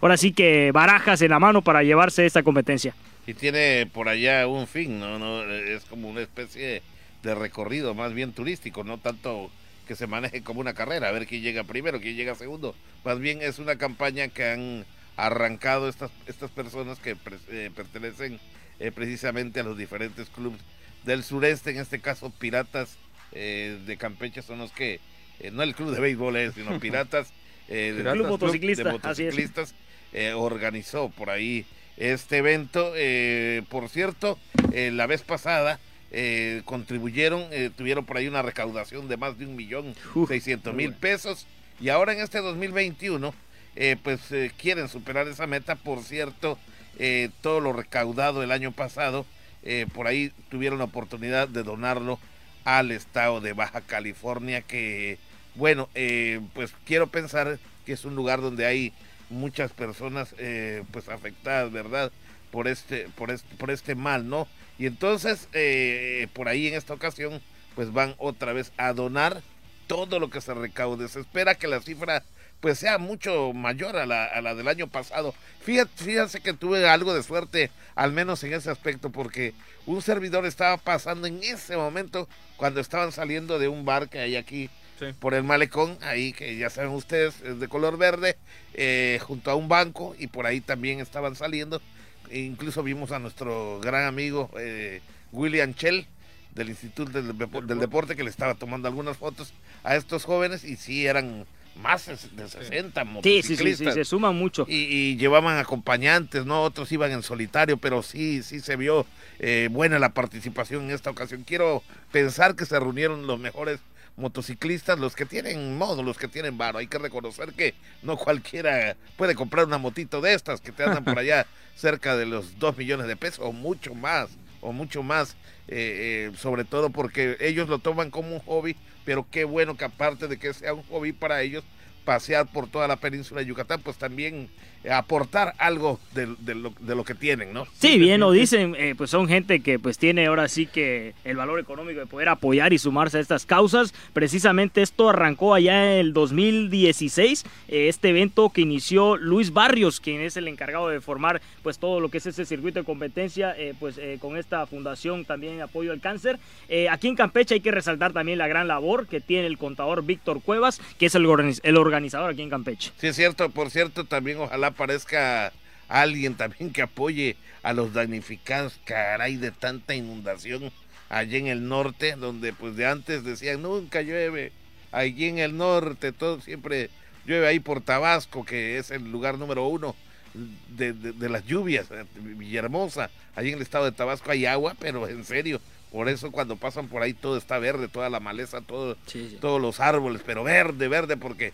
ahora sí que barajas en la mano para llevarse esta competencia. Y tiene por allá un fin, ¿no? no es como una especie de recorrido más bien turístico, no tanto que se maneje como una carrera, a ver quién llega primero, quién llega segundo. Más bien es una campaña que han arrancado estas, estas personas que eh, pertenecen eh, precisamente a los diferentes clubes del sureste, en este caso Piratas eh, de Campeche son los que, no el club de béisbol, sino *laughs* Piratas, de, club motociclista, de motociclistas eh, organizó por ahí este evento. Eh, por cierto, eh, la vez pasada contribuyeron, tuvieron por ahí una recaudación de más de un millón seiscientos mil pesos y ahora en este 2021 pues quieren superar esa meta. Por cierto, todo lo recaudado el año pasado, por ahí tuvieron la oportunidad de donarlo al estado de Baja California que bueno, pues quiero pensar que es un lugar donde hay muchas personas eh, pues afectadas, ¿verdad? Por este, por este, por este mal, ¿no? Y entonces, eh, por ahí en esta ocasión, pues van otra vez a donar todo lo que se recaude. Se espera que la cifra pues sea mucho mayor a la, a la del año pasado. Fíjate, fíjense que tuve algo de suerte, al menos en ese aspecto, porque un servidor estaba pasando en ese momento cuando estaban saliendo de un bar que hay aquí por el malecón, ahí que ya saben ustedes, es de color verde, eh, junto a un banco, y por ahí también estaban saliendo. E incluso vimos a nuestro gran amigo eh, William Chell del Instituto del, del, Deporte que le estaba tomando algunas fotos a estos jóvenes y sí eran más de 60 sí, sí, sí, sí, se suman mucho. Y, llevaban acompañantes, ¿no? Otros iban en solitario, pero sí, sí se vio eh, buena la participación en esta ocasión. Quiero pensar que se reunieron los mejores motociclistas, los que tienen modo, los que tienen varo. Hay que reconocer que no cualquiera puede comprar una motito de estas que te andan por allá *laughs* cerca de los 2 millones de pesos o mucho más, o mucho más, eh, eh, sobre todo porque ellos lo toman como un hobby, pero qué bueno que aparte de que sea un hobby para ellos, pasear por toda la península de Yucatán, pues también aportar algo de, lo, que tienen, ¿no? Sí, bien lo dicen, eh, pues son gente que pues tiene ahora sí que el valor económico de poder apoyar y sumarse a estas causas. Precisamente esto arrancó allá en el 2016, eh, este evento que inició Luis Barrios, quien es el encargado de formar pues todo lo que es ese circuito de competencia, eh, pues con esta fundación también apoyo al cáncer. aquí en Campeche hay que resaltar también la gran labor que tiene el contador Víctor Cuevas, que es el, el organizador aquí en Campeche. Sí, es cierto, por cierto, también ojalá aparezca alguien también que apoye a los damnificados, caray, de tanta inundación allí en el norte, donde pues de antes decían nunca llueve, allí en el norte todo siempre llueve ahí por Tabasco, que es el lugar número uno de, de, las lluvias, eh, Villahermosa, allí en el estado de Tabasco hay agua, pero en serio, por eso cuando pasan por ahí todo está verde, toda la maleza, todo, todos los árboles, pero verde, verde, porque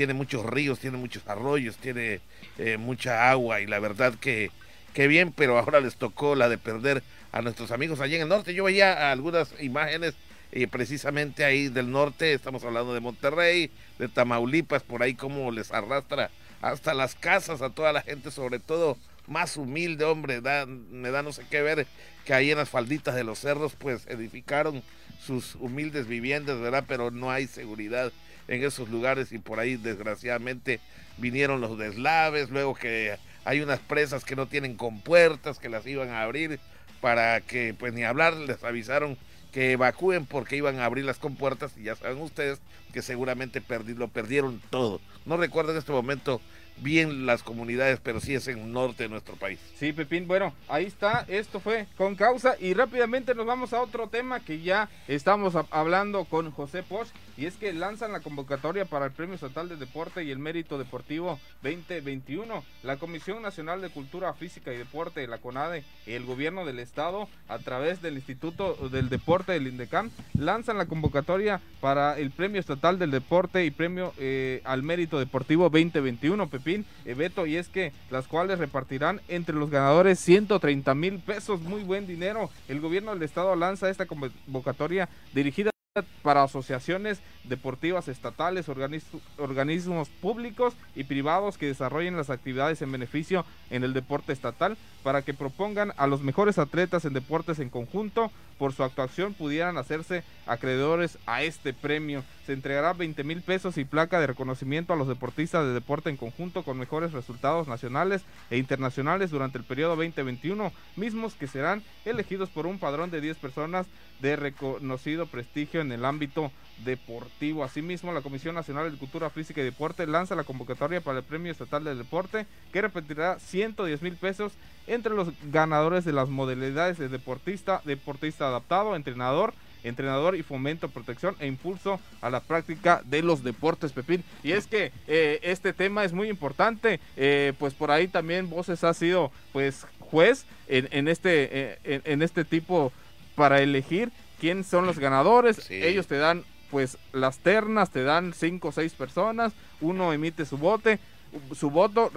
tiene muchos ríos, tiene muchos arroyos, tiene eh, mucha agua y la verdad que, que bien, pero ahora les tocó la de perder a nuestros amigos allá en el norte. Yo veía algunas imágenes y eh, precisamente ahí del norte, estamos hablando de Monterrey, de Tamaulipas, por ahí como les arrastra hasta las casas a toda la gente, sobre todo más humilde, hombre, da, me da no sé qué ver que ahí en las falditas de los cerros pues edificaron sus humildes viviendas, ¿verdad? Pero no hay seguridad en esos lugares y por ahí desgraciadamente vinieron los deslaves, luego que hay unas presas que no tienen compuertas, que las iban a abrir para que pues ni hablar, les avisaron que evacúen porque iban a abrir las compuertas y ya saben ustedes que seguramente lo perdieron todo. No recuerdo en este momento bien las comunidades, pero sí es en el norte de nuestro país. Sí, Pepín, bueno, ahí está, esto fue con causa y rápidamente nos vamos a otro tema que ya estamos hablando con José Posch y es que lanzan la convocatoria para el Premio Estatal de Deporte y el Mérito Deportivo 2021. La Comisión Nacional de Cultura Física y Deporte, la CONADE, y el Gobierno del Estado, a través del Instituto del Deporte del INDECAM, lanzan la convocatoria para el Premio Estatal del Deporte y Premio eh, al Mérito Deportivo 2021, Pepín, Beto, y es que las cuales repartirán entre los ganadores 130 mil pesos, muy buen dinero. El Gobierno del Estado lanza esta convocatoria dirigida para asociaciones deportivas estatales, organismos públicos y privados que desarrollen las actividades en beneficio en el deporte estatal para que propongan a los mejores atletas en deportes en conjunto por su actuación pudieran hacerse acreedores a este premio. Se entregará 20 mil pesos y placa de reconocimiento a los deportistas de deporte en conjunto con mejores resultados nacionales e internacionales durante el periodo 2021, mismos que serán elegidos por un padrón de 10 personas de reconocido prestigio en el ámbito deportivo. Asimismo, la Comisión Nacional de Cultura Física y Deporte lanza la convocatoria para el Premio Estatal del Deporte, que repetirá 110 mil pesos entre los ganadores de las modalidades de deportista, deportista adaptado, entrenador, entrenador y fomento, protección e impulso a la práctica de los deportes, Pepín. Y es que eh, este tema es muy importante, eh, pues por ahí también Voces ha sido pues juez en, este, eh, en, este tipo para elegir quién son los ganadores. Ellos te dan pues las ternas, te dan cinco o seis personas, uno emite su bote, su voto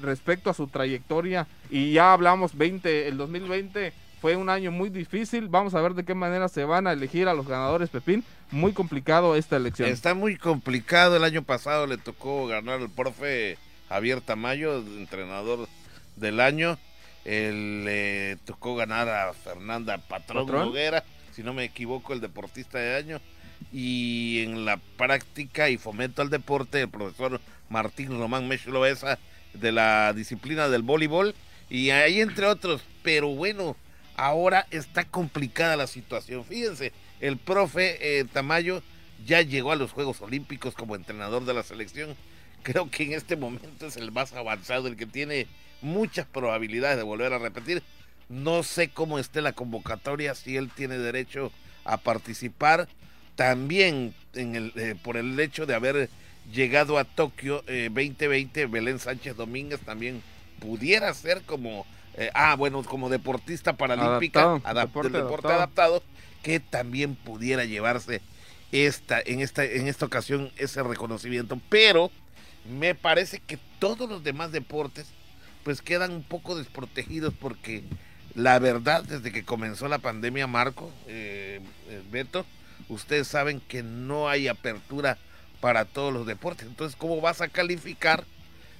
respecto a su trayectoria. Y ya hablamos 20, el 2020 fue un año muy difícil, vamos a ver de qué manera se van a elegir a los ganadores Pepín, muy complicado esta elección. Está muy complicado, el año pasado le tocó ganar el profe Javier Tamayo, entrenador del año, le tocó ganar a Fernanda Patrón, Noguera, si no me equivoco, el deportista de año y en la práctica y fomento al deporte el profesor Martín Román Mechloesa de la disciplina del voleibol y ahí entre otros, pero bueno, ahora está complicada la situación. Fíjense, el profe eh, Tamayo ya llegó a los Juegos Olímpicos como entrenador de la selección. Creo que en este momento es el más avanzado, el que tiene muchas probabilidades de volver a repetir. No sé cómo esté la convocatoria, si él tiene derecho a participar también en el, eh, por el hecho de haber llegado a Tokio 2020, eh, Belén Sánchez Domínguez también pudiera ser como, eh, ah, bueno, como deportista paralímpica, deporte, deporte adaptado. que también pudiera llevarse esta, en esta, en esta ocasión ese reconocimiento. Pero me parece que todos los demás deportes pues quedan un poco desprotegidos porque la verdad, desde que comenzó la pandemia, Marco, Beto, ustedes saben que no hay apertura para todos los deportes. Entonces, ¿cómo vas a calificar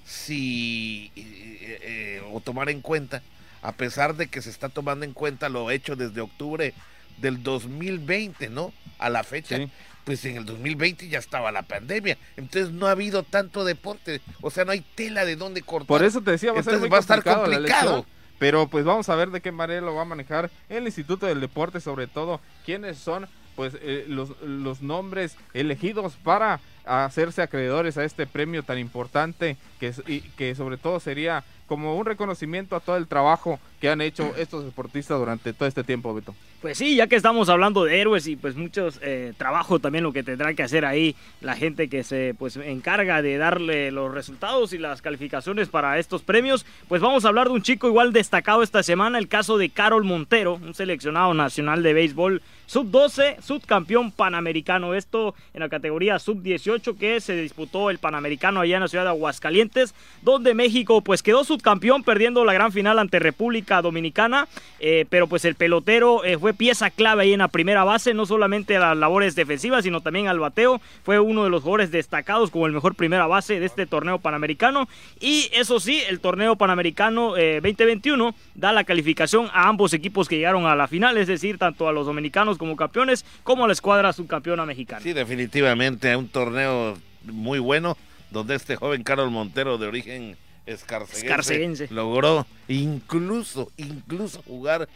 si eh, eh, o tomar en cuenta, a pesar de que se está tomando en cuenta lo hecho desde octubre del 2020, ¿no? A la fecha. Pues en el 2020 ya estaba la pandemia, entonces no ha habido tanto deporte, o sea, no hay tela de dónde cortar. Por eso te decía, va a, ser va a estar complicado. Pero pues vamos a ver de qué manera lo va a manejar el Instituto del Deporte, sobre todo quiénes son pues eh, los, los nombres elegidos para hacerse acreedores a este premio tan importante que, que sobre todo sería como un reconocimiento a todo el trabajo que han hecho estos deportistas durante todo este tiempo, Beto. Pues sí, ya que estamos hablando de héroes y pues muchos eh, trabajo también lo que tendrá que hacer ahí la gente que se pues encarga de darle los resultados y las calificaciones para estos premios, pues vamos a hablar de un chico igual destacado esta semana, el caso de Carol Montero, un seleccionado nacional de béisbol sub-12, subcampeón panamericano, esto en la categoría sub-18 que se disputó el panamericano allá en la ciudad de Aguascalientes, donde México pues quedó subcampeón perdiendo la gran final ante República Dominicana, eh, pero pues el pelotero eh, fue pieza clave ahí en la primera base, no solamente a las labores defensivas, sino también al bateo, fue uno de los jugadores destacados como el mejor primera base de este torneo panamericano, y eso sí, el torneo panamericano 2021 eh, da la calificación a ambos equipos que llegaron a la final, es decir, tanto a los dominicanos como campeones, como la escuadra subcampeona mexicana. Sí, definitivamente, un torneo muy bueno, donde este joven Carol Montero de origen escarceguense, logró incluso, incluso jugar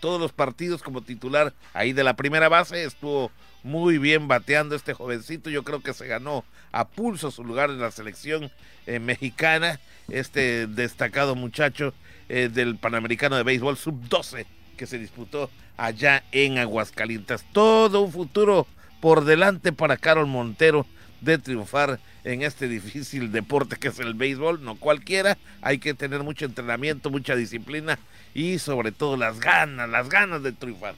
todos los partidos como titular ahí de la primera base, estuvo muy bien bateando este jovencito, yo creo que se ganó a pulso su lugar en la selección eh, mexicana, este destacado muchacho eh, del Panamericano de Béisbol Sub-12 que se disputó allá en Aguascalientes. Todo un futuro por delante para Carol Montero de triunfar en este difícil deporte que es el béisbol, no cualquiera, hay que tener mucho entrenamiento, mucha disciplina y sobre todo las ganas, las ganas de triunfar.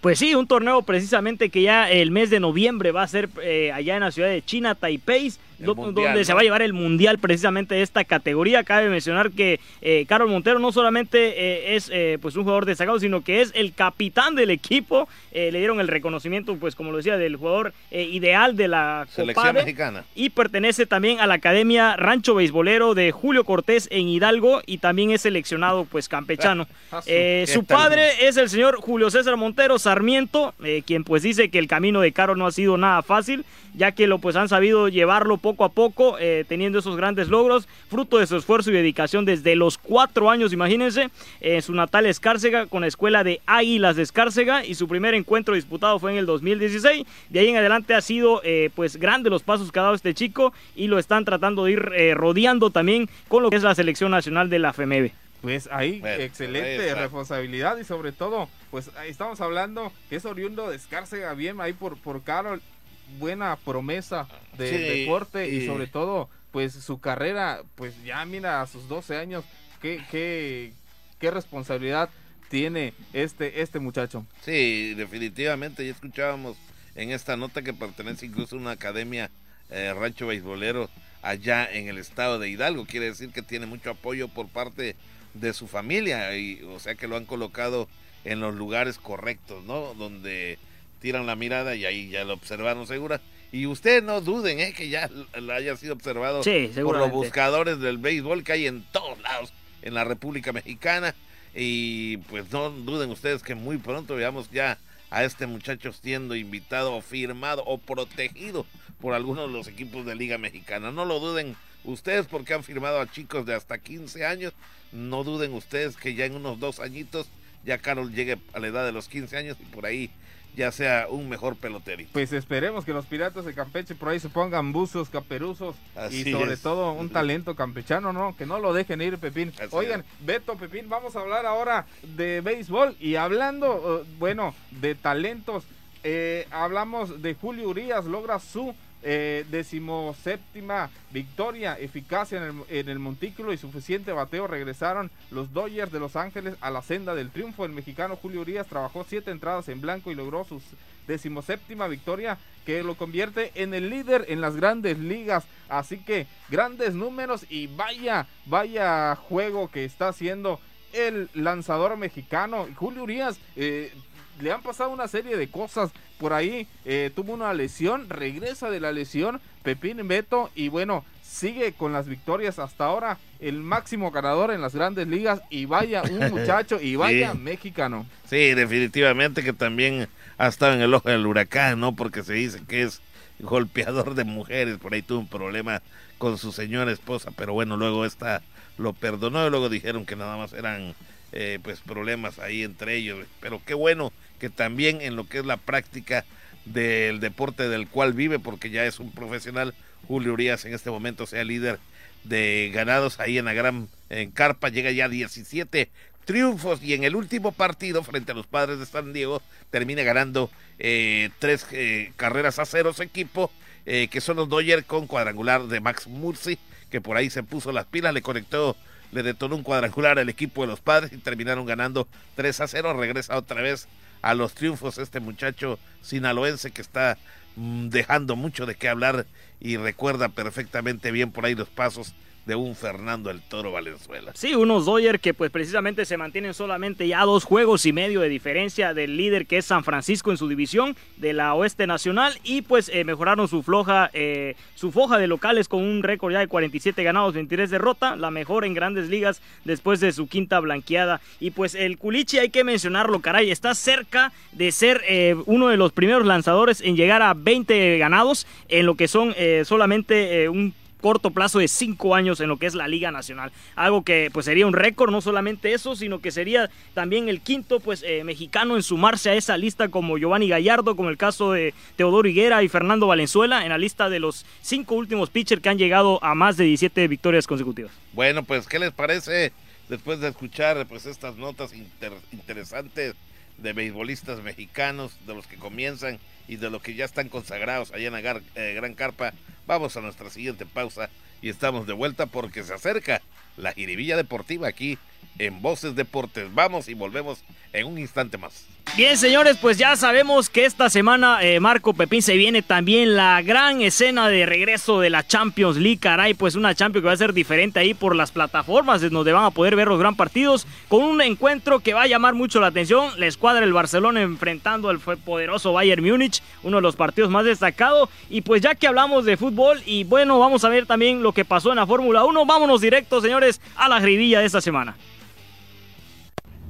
Pues sí, un torneo precisamente que ya el mes de noviembre va a ser eh, allá en la ciudad de China, Taipei, donde se va a llevar el mundial precisamente de esta categoría. Cabe mencionar que eh, Carlos Montero no solamente eh, es eh, pues un jugador destacado, sino que es el capitán del equipo. le dieron el reconocimiento, pues como lo decía, del jugador ideal de la selección mexicana. Y pertenece también a la Academia Rancho Beisbolero de Julio Cortés en Hidalgo y también es seleccionado pues campechano. *laughs* Ah, su padre es el señor Julio César Montero Sarmiento, quien pues dice que el camino de Caro no ha sido nada fácil, ya que lo pues han sabido llevarlo poco a poco, eh, teniendo esos grandes logros, fruto de su esfuerzo y dedicación desde los cuatro años, imagínense, en su natal Escárcega con la escuela de Águilas de Escárcega y su primer encuentro disputado fue en el 2016. De ahí en adelante ha sido eh, pues grande los pasos que ha dado este chico y lo están tratando de ir eh, rodeando también con lo que es la selección nacional de la FEMEBE. Pues ahí, excelente responsabilidad y sobre todo, pues ahí estamos hablando que es oriundo de Escárcega, bien ahí por, por Carol, buena promesa de deporte y, sobre todo, pues su carrera, pues ya mira a sus 12 años, qué, qué, qué responsabilidad tiene este, este muchacho. Sí, definitivamente, ya escuchábamos en esta nota que pertenece incluso a una academia eh, rancho beisbolero allá en el estado de Hidalgo, quiere decir que tiene mucho apoyo por parte de su familia, y, o sea que lo han colocado en los lugares correctos, ¿no? Donde tiran la mirada y ahí ya lo observaron segura. Y ustedes no duden ¿eh? que ya lo haya sido observado por los buscadores del béisbol que hay en todos lados en la República Mexicana. Y pues no duden ustedes que muy pronto veamos ya a este muchacho siendo invitado firmado o protegido por algunos de los equipos de Liga Mexicana. No lo duden ustedes porque han firmado a chicos de hasta 15 años. No duden ustedes que ya en unos dos añitos ya Carol llegue a la edad de los 15 años y por ahí ya sea un mejor peloterito. Pues esperemos que los piratas de Campeche por ahí se pongan buzos, caperuzos y sobre todo un talento campechano, ¿no? Que no lo dejen ir, Pepín. Oigan, Beto, Pepín, vamos a hablar ahora de béisbol y hablando, uh, bueno, de talentos. Eh, hablamos de Julio Urias, logra su eh, decimoséptima victoria, eficacia en el, montículo y suficiente bateo. Regresaron los Dodgers de Los Ángeles a la senda del triunfo. El mexicano Julio Urias trabajó siete entradas en blanco y logró su decimoséptima victoria que lo convierte en el líder en las grandes ligas. Así que grandes números y vaya, vaya juego que está haciendo el lanzador mexicano. Julio Urias eh, le han pasado una serie de cosas por ahí. Eh, tuvo una lesión, regresa de la lesión, Pepín Beto, y bueno, sigue con las victorias hasta ahora, el máximo ganador en las grandes ligas y vaya un *laughs* muchacho y vaya mexicano. Sí, definitivamente que también ha estado en el ojo del huracán, ¿no? Porque se dice que es golpeador de mujeres, por ahí tuvo un problema con su señora esposa, pero bueno, luego esta lo perdonó y luego dijeron que nada más eran eh, pues problemas ahí entre ellos, pero qué bueno que también en lo que es la práctica del deporte del cual vive, porque ya es un profesional, Julio Urias en este momento sea líder de ganados ahí en la gran Carpa, llega ya a 17 triunfos y en el último partido frente a los padres de San Diego termina ganando eh, tres eh, carreras a cero su equipo, eh, que son los Dodgers con cuadrangular de Max Mursi, que por ahí se puso las pilas, le conectó, le detonó un cuadrangular al equipo de los padres y terminaron ganando 3 a 0, regresa otra vez a los triunfos este muchacho sinaloense que está mm, dejando mucho de qué hablar y recuerda perfectamente bien por ahí los pasos de un Fernando el Toro Valenzuela. Sí, unos Dodgers que pues precisamente se mantienen solamente ya dos juegos y medio de diferencia del líder que es San Francisco en su división de la Oeste Nacional y pues eh, mejoraron su floja, eh, su foja de locales con un récord ya de 47 ganados, 23 derrota, la mejor en grandes ligas después de su quinta blanqueada y pues el Culichi hay que mencionarlo, caray, está cerca de ser eh, uno de los primeros lanzadores en llegar a 20 ganados en lo que son solamente un corto plazo de cinco años en lo que es la Liga Nacional. Algo que pues sería un récord, no solamente eso, sino que sería también el quinto pues eh, mexicano en sumarse a esa lista como Giovanni Gallardo, como el caso de Teodoro Higuera y Fernando Valenzuela en la lista de los cinco últimos pitchers que han llegado a más de 17 victorias consecutivas. Bueno, pues ¿qué les parece después de escuchar pues estas notas interesantes de beisbolistas mexicanos, de los que comienzan y de los que ya están consagrados allá en la eh, Gran Carpa? Vamos a nuestra siguiente pausa y estamos de vuelta porque se acerca la jiribilla deportiva aquí en Voces Deportes. Vamos y volvemos en un instante más. Bien, señores, pues ya sabemos que esta semana eh, Marco Pepín se viene también la gran escena de regreso de la Champions League, caray, pues una Champions que va a ser diferente ahí por las plataformas donde van a poder ver los gran partidos, con un encuentro que va a llamar mucho la atención, la escuadra del Barcelona enfrentando al poderoso Bayern Múnich, uno de los partidos más destacados, y pues ya que hablamos de fútbol, y bueno, vamos a ver también lo que pasó en la Fórmula 1, vámonos directos, señores, a la gribilla de esta semana.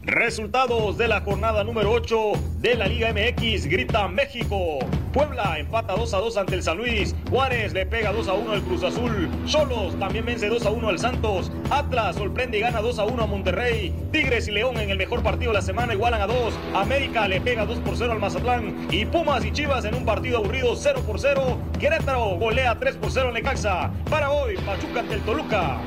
Resultados de la jornada número 8 de la Liga MX. Grita México. Puebla empata 2 a 2 ante el San Luis. Juárez le pega 2 a 1 al Cruz Azul. Solos también vence 2 a 1 al Santos. Atlas sorprende y gana 2 a 1 a Monterrey. Tigres y León en el mejor partido de la semana igualan a 2. América le pega 2 por 0 al Mazatlán. Y Pumas y Chivas en un partido aburrido 0 por 0. Querétaro golea 3 por 0 en Necaxa. Para hoy, Pachuca ante el Toluca.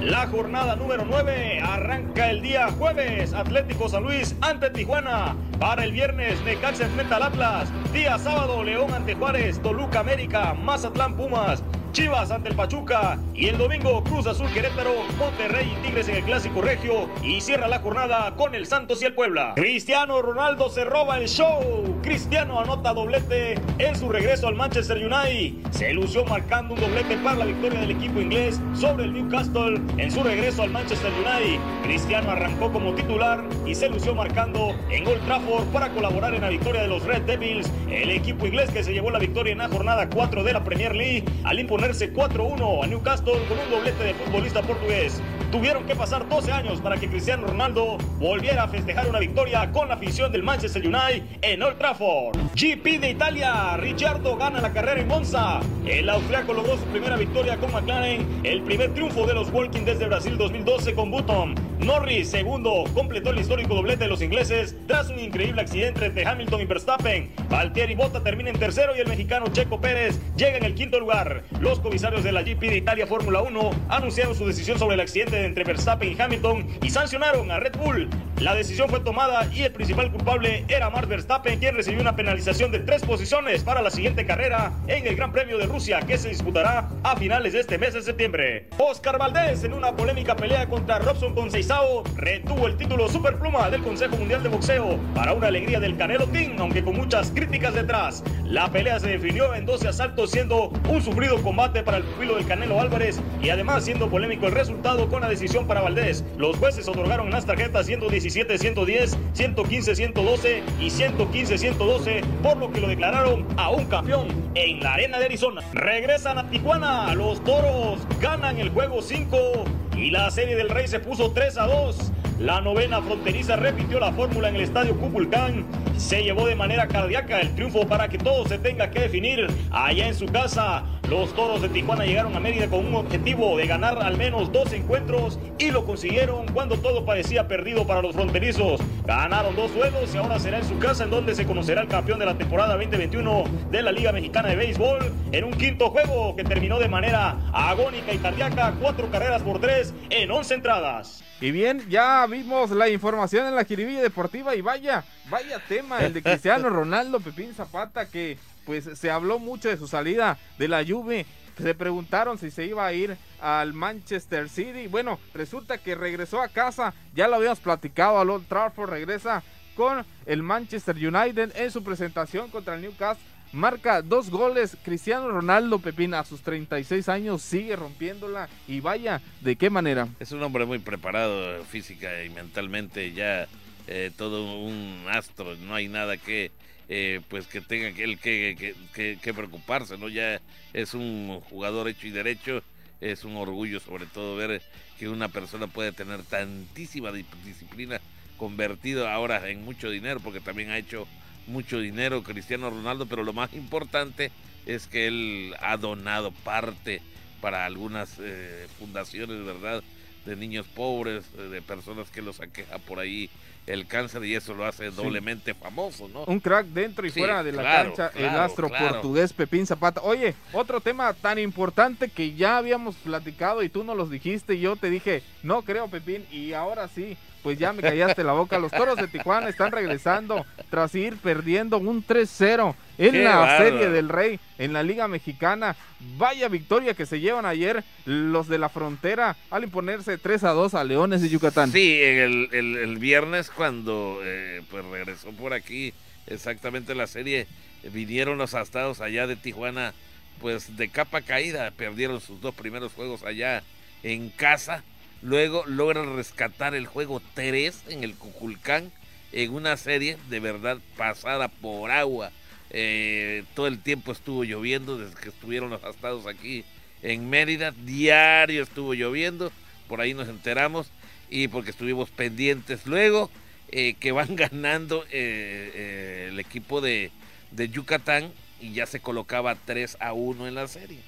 La jornada número 9 arranca el día jueves. Atlético San Luis ante Tijuana. Para el viernes, Necaxa enfrenta al Atlas. Día sábado, León ante Juárez. Toluca América. Mazatlán Pumas. Chivas ante el Pachuca y el domingo Cruz Azul Querétaro, Monterrey y Tigres en el Clásico Regio y cierra la jornada con el Santos y el Puebla. Cristiano Ronaldo se roba el show. Cristiano anota doblete en su regreso al Manchester United. Se lució marcando un doblete para la victoria del equipo inglés sobre el Newcastle en su regreso al Manchester United. Cristiano arrancó como titular y se lució marcando en Old Trafford para colaborar en la victoria de los Red Devils, el equipo inglés que se llevó la victoria en la jornada 4 de la Premier League al imponer ponerse 4-1 a Newcastle con un doblete de futbolista portugués. Tuvieron que pasar 12 años para que Cristiano Ronaldo volviera a festejar una victoria con la afición del Manchester United en Old Trafford. GP de Italia, Ricciardo gana la carrera en Monza. El austriaco logró su primera victoria con McLaren, el primer triunfo de los Walking desde Brasil 2012 con Button. Norris, segundo, completó el histórico doblete de los ingleses tras un increíble accidente entre Hamilton y Verstappen. Valtieri Botta termina en tercero y el mexicano Checo Pérez llega en el quinto lugar. Los comisarios de la GP de Italia Fórmula 1 anunciaron su decisión sobre el accidente entre Verstappen y Hamilton y sancionaron a Red Bull. La decisión fue tomada y el principal culpable era Max Verstappen, quien recibió una penalización de tres posiciones para la siguiente carrera en el Gran Premio de Rusia, que se disputará a finales de este mes de septiembre. Oscar Valdés, en una polémica pelea contra Robson Conceizao, retuvo el título superpluma del Consejo Mundial de Boxeo para una alegría del Canelo Team, aunque con muchas críticas detrás. La pelea se definió en 12 asaltos, siendo un sufrido combate para el pupilo del Canelo Álvarez y además siendo polémico el resultado con la decisión para Valdés. Los jueces otorgaron las tarjetas 117-110, 115-112 y 115-112, por lo que lo declararon a un campeón en la arena de Arizona. Regresan a Tijuana, los toros ganan el juego 5 y la serie del Rey se puso 3 a 2. La novena fronteriza repitió la fórmula en el estadio Cupulcán. Se llevó de manera cardíaca el triunfo para que todo se tenga que definir allá en su casa. Los toros de Tijuana llegaron a Mérida con un objetivo de ganar al menos dos encuentros y lo consiguieron cuando todo parecía perdido para los fronterizos. Ganaron dos juegos y ahora será en su casa en donde se conocerá el campeón de la temporada 2021 de la Liga Mexicana de Béisbol en un quinto juego que terminó de manera agónica y cardíaca, cuatro carreras por tres en once entradas. Y bien, ya vimos la información en la Jiribilla Deportiva y vaya, vaya tema, el de *laughs* Cristiano Ronaldo, Pepín Zapata, que pues se habló mucho de su salida de la Juve. Se preguntaron si se iba a ir al Manchester City. Bueno, resulta que regresó a casa, ya lo habíamos platicado, al Old Trafford regresa con el Manchester United en su presentación contra el Newcastle marca dos goles. Cristiano Ronaldo Pepín a sus 36 años sigue rompiéndola y vaya, ¿de qué manera? Es un hombre muy preparado física y mentalmente, ya eh, todo un astro, no hay nada que... Eh, pues que tenga que, que, que, preocuparse, ¿no? Ya es un jugador hecho y derecho, es un orgullo sobre todo ver que una persona puede tener tantísima disciplina convertido ahora en mucho dinero, porque también ha hecho mucho dinero Cristiano Ronaldo, pero lo más importante es que él ha donado parte para algunas eh, fundaciones, ¿verdad? De niños pobres, eh, de personas que los aqueja por ahí el cáncer y eso lo hace doblemente famoso, ¿no? Un crack dentro y fuera de la cancha, el astro portugués Pepín Zapata. Oye, otro tema tan importante que ya habíamos platicado y tú no los dijiste y yo te dije, no creo Pepín, y ahora sí, pues ya me callaste la boca. Los toros de Tijuana están regresando tras ir perdiendo un 3-0 en la Serie del Rey, en la Liga Mexicana. Vaya victoria que se llevan ayer los de la frontera al imponerse 3 2 a Leones de Yucatán. Sí, el, el, viernes cuando eh, pues regresó por aquí exactamente la serie, vinieron los astados allá de Tijuana, pues de capa caída, perdieron sus dos primeros juegos allá en casa Luego logran rescatar el juego 3 en el Cuculcán en una serie de verdad pasada por agua. Eh, todo el tiempo estuvo lloviendo desde que estuvieron los astados aquí en Mérida. Diario estuvo lloviendo. Por ahí nos enteramos y porque estuvimos pendientes. Luego eh, que van *laughs* ganando eh, el equipo de, de Yucatán y ya se colocaba 3 a 1 en la serie.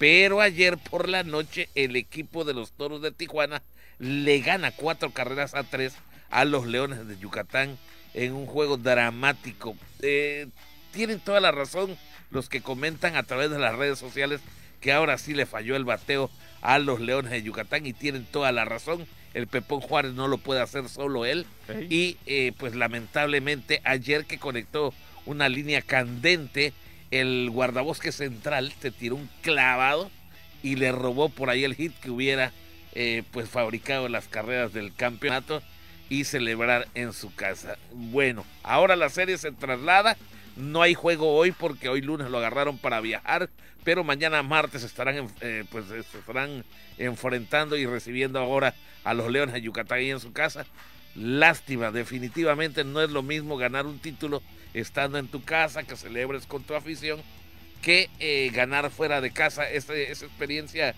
Pero ayer por la noche el equipo de los Toros de Tijuana le gana cuatro carreras a tres a los Leones de Yucatán en un juego dramático. Eh, tienen toda la razón los que comentan a través de las redes sociales que ahora sí le falló el bateo a los Leones de Yucatán y tienen toda la razón. El Pepón Juárez no lo puede hacer solo él. Y eh, pues lamentablemente ayer que conectó una línea candente el guardabosque central te tiró un clavado y le robó por ahí el hit que hubiera eh, pues fabricado las carreras del campeonato y celebrar en su casa. Bueno, ahora la serie se traslada. No hay juego hoy porque hoy lunes lo agarraron para viajar, pero mañana martes estarán, eh, pues, estarán enfrentando y recibiendo ahora a los Leones de Yucatán en su casa. Lástima, definitivamente no es lo mismo ganar un título estando en tu casa, que celebres con tu afición, que eh, ganar fuera de casa. esa experiencia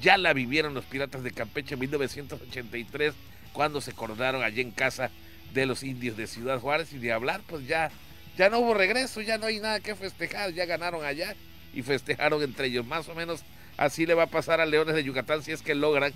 ya la vivieron los Piratas de Campeche en 1983, cuando se coronaron allí en casa de los indios de Ciudad Juárez y de hablar, pues ya, ya no hubo regreso, ya no hay nada que festejar, ya ganaron allá y festejaron entre ellos. Más o menos así le va a pasar a Leones de Yucatán si es que logran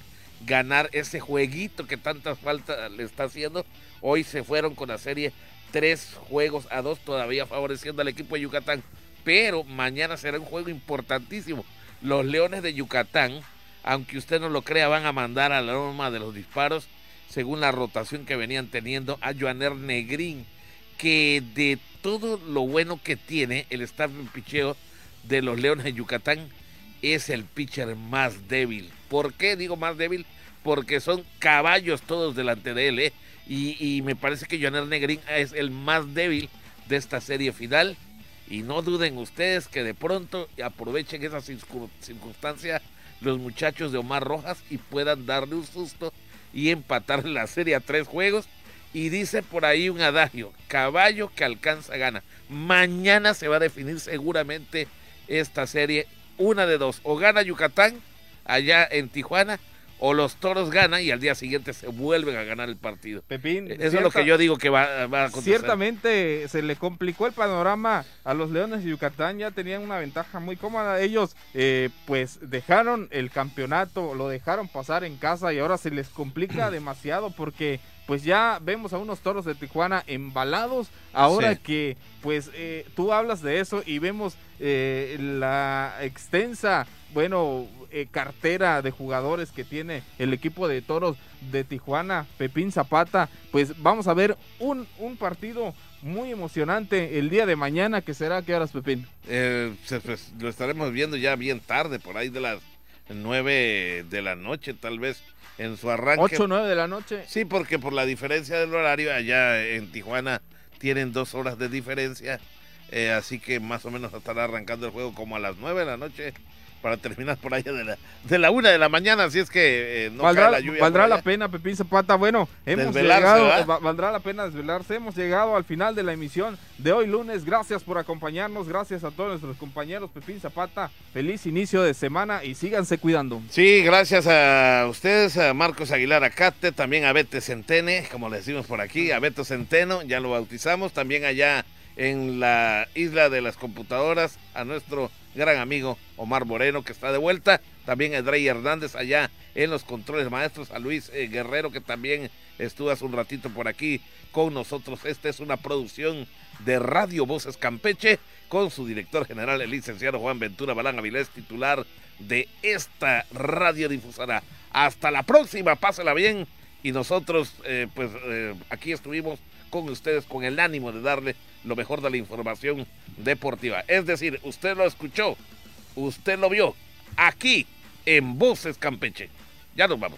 ganar ese jueguito que tanta falta le está haciendo. Hoy se fueron con la serie tres juegos a dos, todavía favoreciendo al equipo de Yucatán. Pero mañana será un juego importantísimo. Los Leones de Yucatán, aunque usted no lo crea, van a mandar a la norma de los disparos, según la rotación que venían teniendo, a Joaner Negrín, que de todo lo bueno que tiene el staff de picheo de los Leones de Yucatán, es el pitcher más débil. ¿Por qué digo más débil? Porque son caballos todos delante de él, ¿eh? Y, me parece que Joanel Negrín es el más débil de esta serie final. Y no duden ustedes que de pronto aprovechen esa circunstancia los muchachos de Omar Rojas y puedan darle un susto y empatar la serie a tres juegos. Y dice por ahí un adagio, caballo que alcanza gana. Mañana se va a definir seguramente esta serie, una de dos, o gana Yucatán allá en Tijuana, o los toros ganan y al día siguiente se vuelven a ganar el partido. Pepín, Eso es lo que yo digo que va, va a acontecer. Ciertamente se le complicó el panorama a los Leones de Yucatán, ya tenían una ventaja muy cómoda. Ellos eh, pues dejaron el campeonato, lo dejaron pasar en casa y ahora se les complica *clears throat* demasiado porque pues ya vemos a unos toros de Tijuana embalados. Ahora Sí. que pues eh, tú hablas de eso y vemos eh, la extensa, bueno, eh, cartera de jugadores que tiene el equipo de toros de Tijuana, Pepín Zapata, pues vamos a ver un, un partido muy emocionante el día de mañana, que será, ¿qué horas, Pepín? Eh, pues, lo estaremos viendo ya bien tarde, por ahí de las nueve de la noche, tal vez, en su arranque. 8 o 9 de la noche. Sí, porque por la diferencia del horario, allá en Tijuana tienen dos horas de diferencia, eh, así que más o menos estará arrancando el juego como a las nueve de la noche para terminar por allá de la, de la una de la mañana, así es que eh, no valdrá cae la lluvia. valdrá la pena, Pepín Zapata. Bueno, hemos llegado, valdrá la pena desvelarse. Hemos llegado al final de la emisión de hoy lunes. Gracias por acompañarnos. Gracias a todos nuestros compañeros. Pepín Zapata, feliz inicio de semana y síganse cuidando. Sí, gracias a ustedes, a Marcos Aguilar Acate, también a Bete Centene, como le decimos por aquí, a Beto Centeno, ya lo bautizamos, también allá en la isla de las computadoras, a nuestro gran amigo Omar Moreno, que está de vuelta, también a Drey Hernández allá en los controles maestros, a Luis eh, Guerrero, que también estuvo hace un ratito por aquí con nosotros. Esta es una producción de Radio Voces Campeche, con su director general, el licenciado Juan Ventura Balán Avilés, titular de esta radiodifusora. Hasta la próxima, pásela bien. Y nosotros, eh, pues eh, aquí estuvimos con ustedes con el ánimo de darle lo mejor de la información deportiva. Es decir, usted lo escuchó, usted lo vio aquí en Voces Campeche. Ya nos vamos.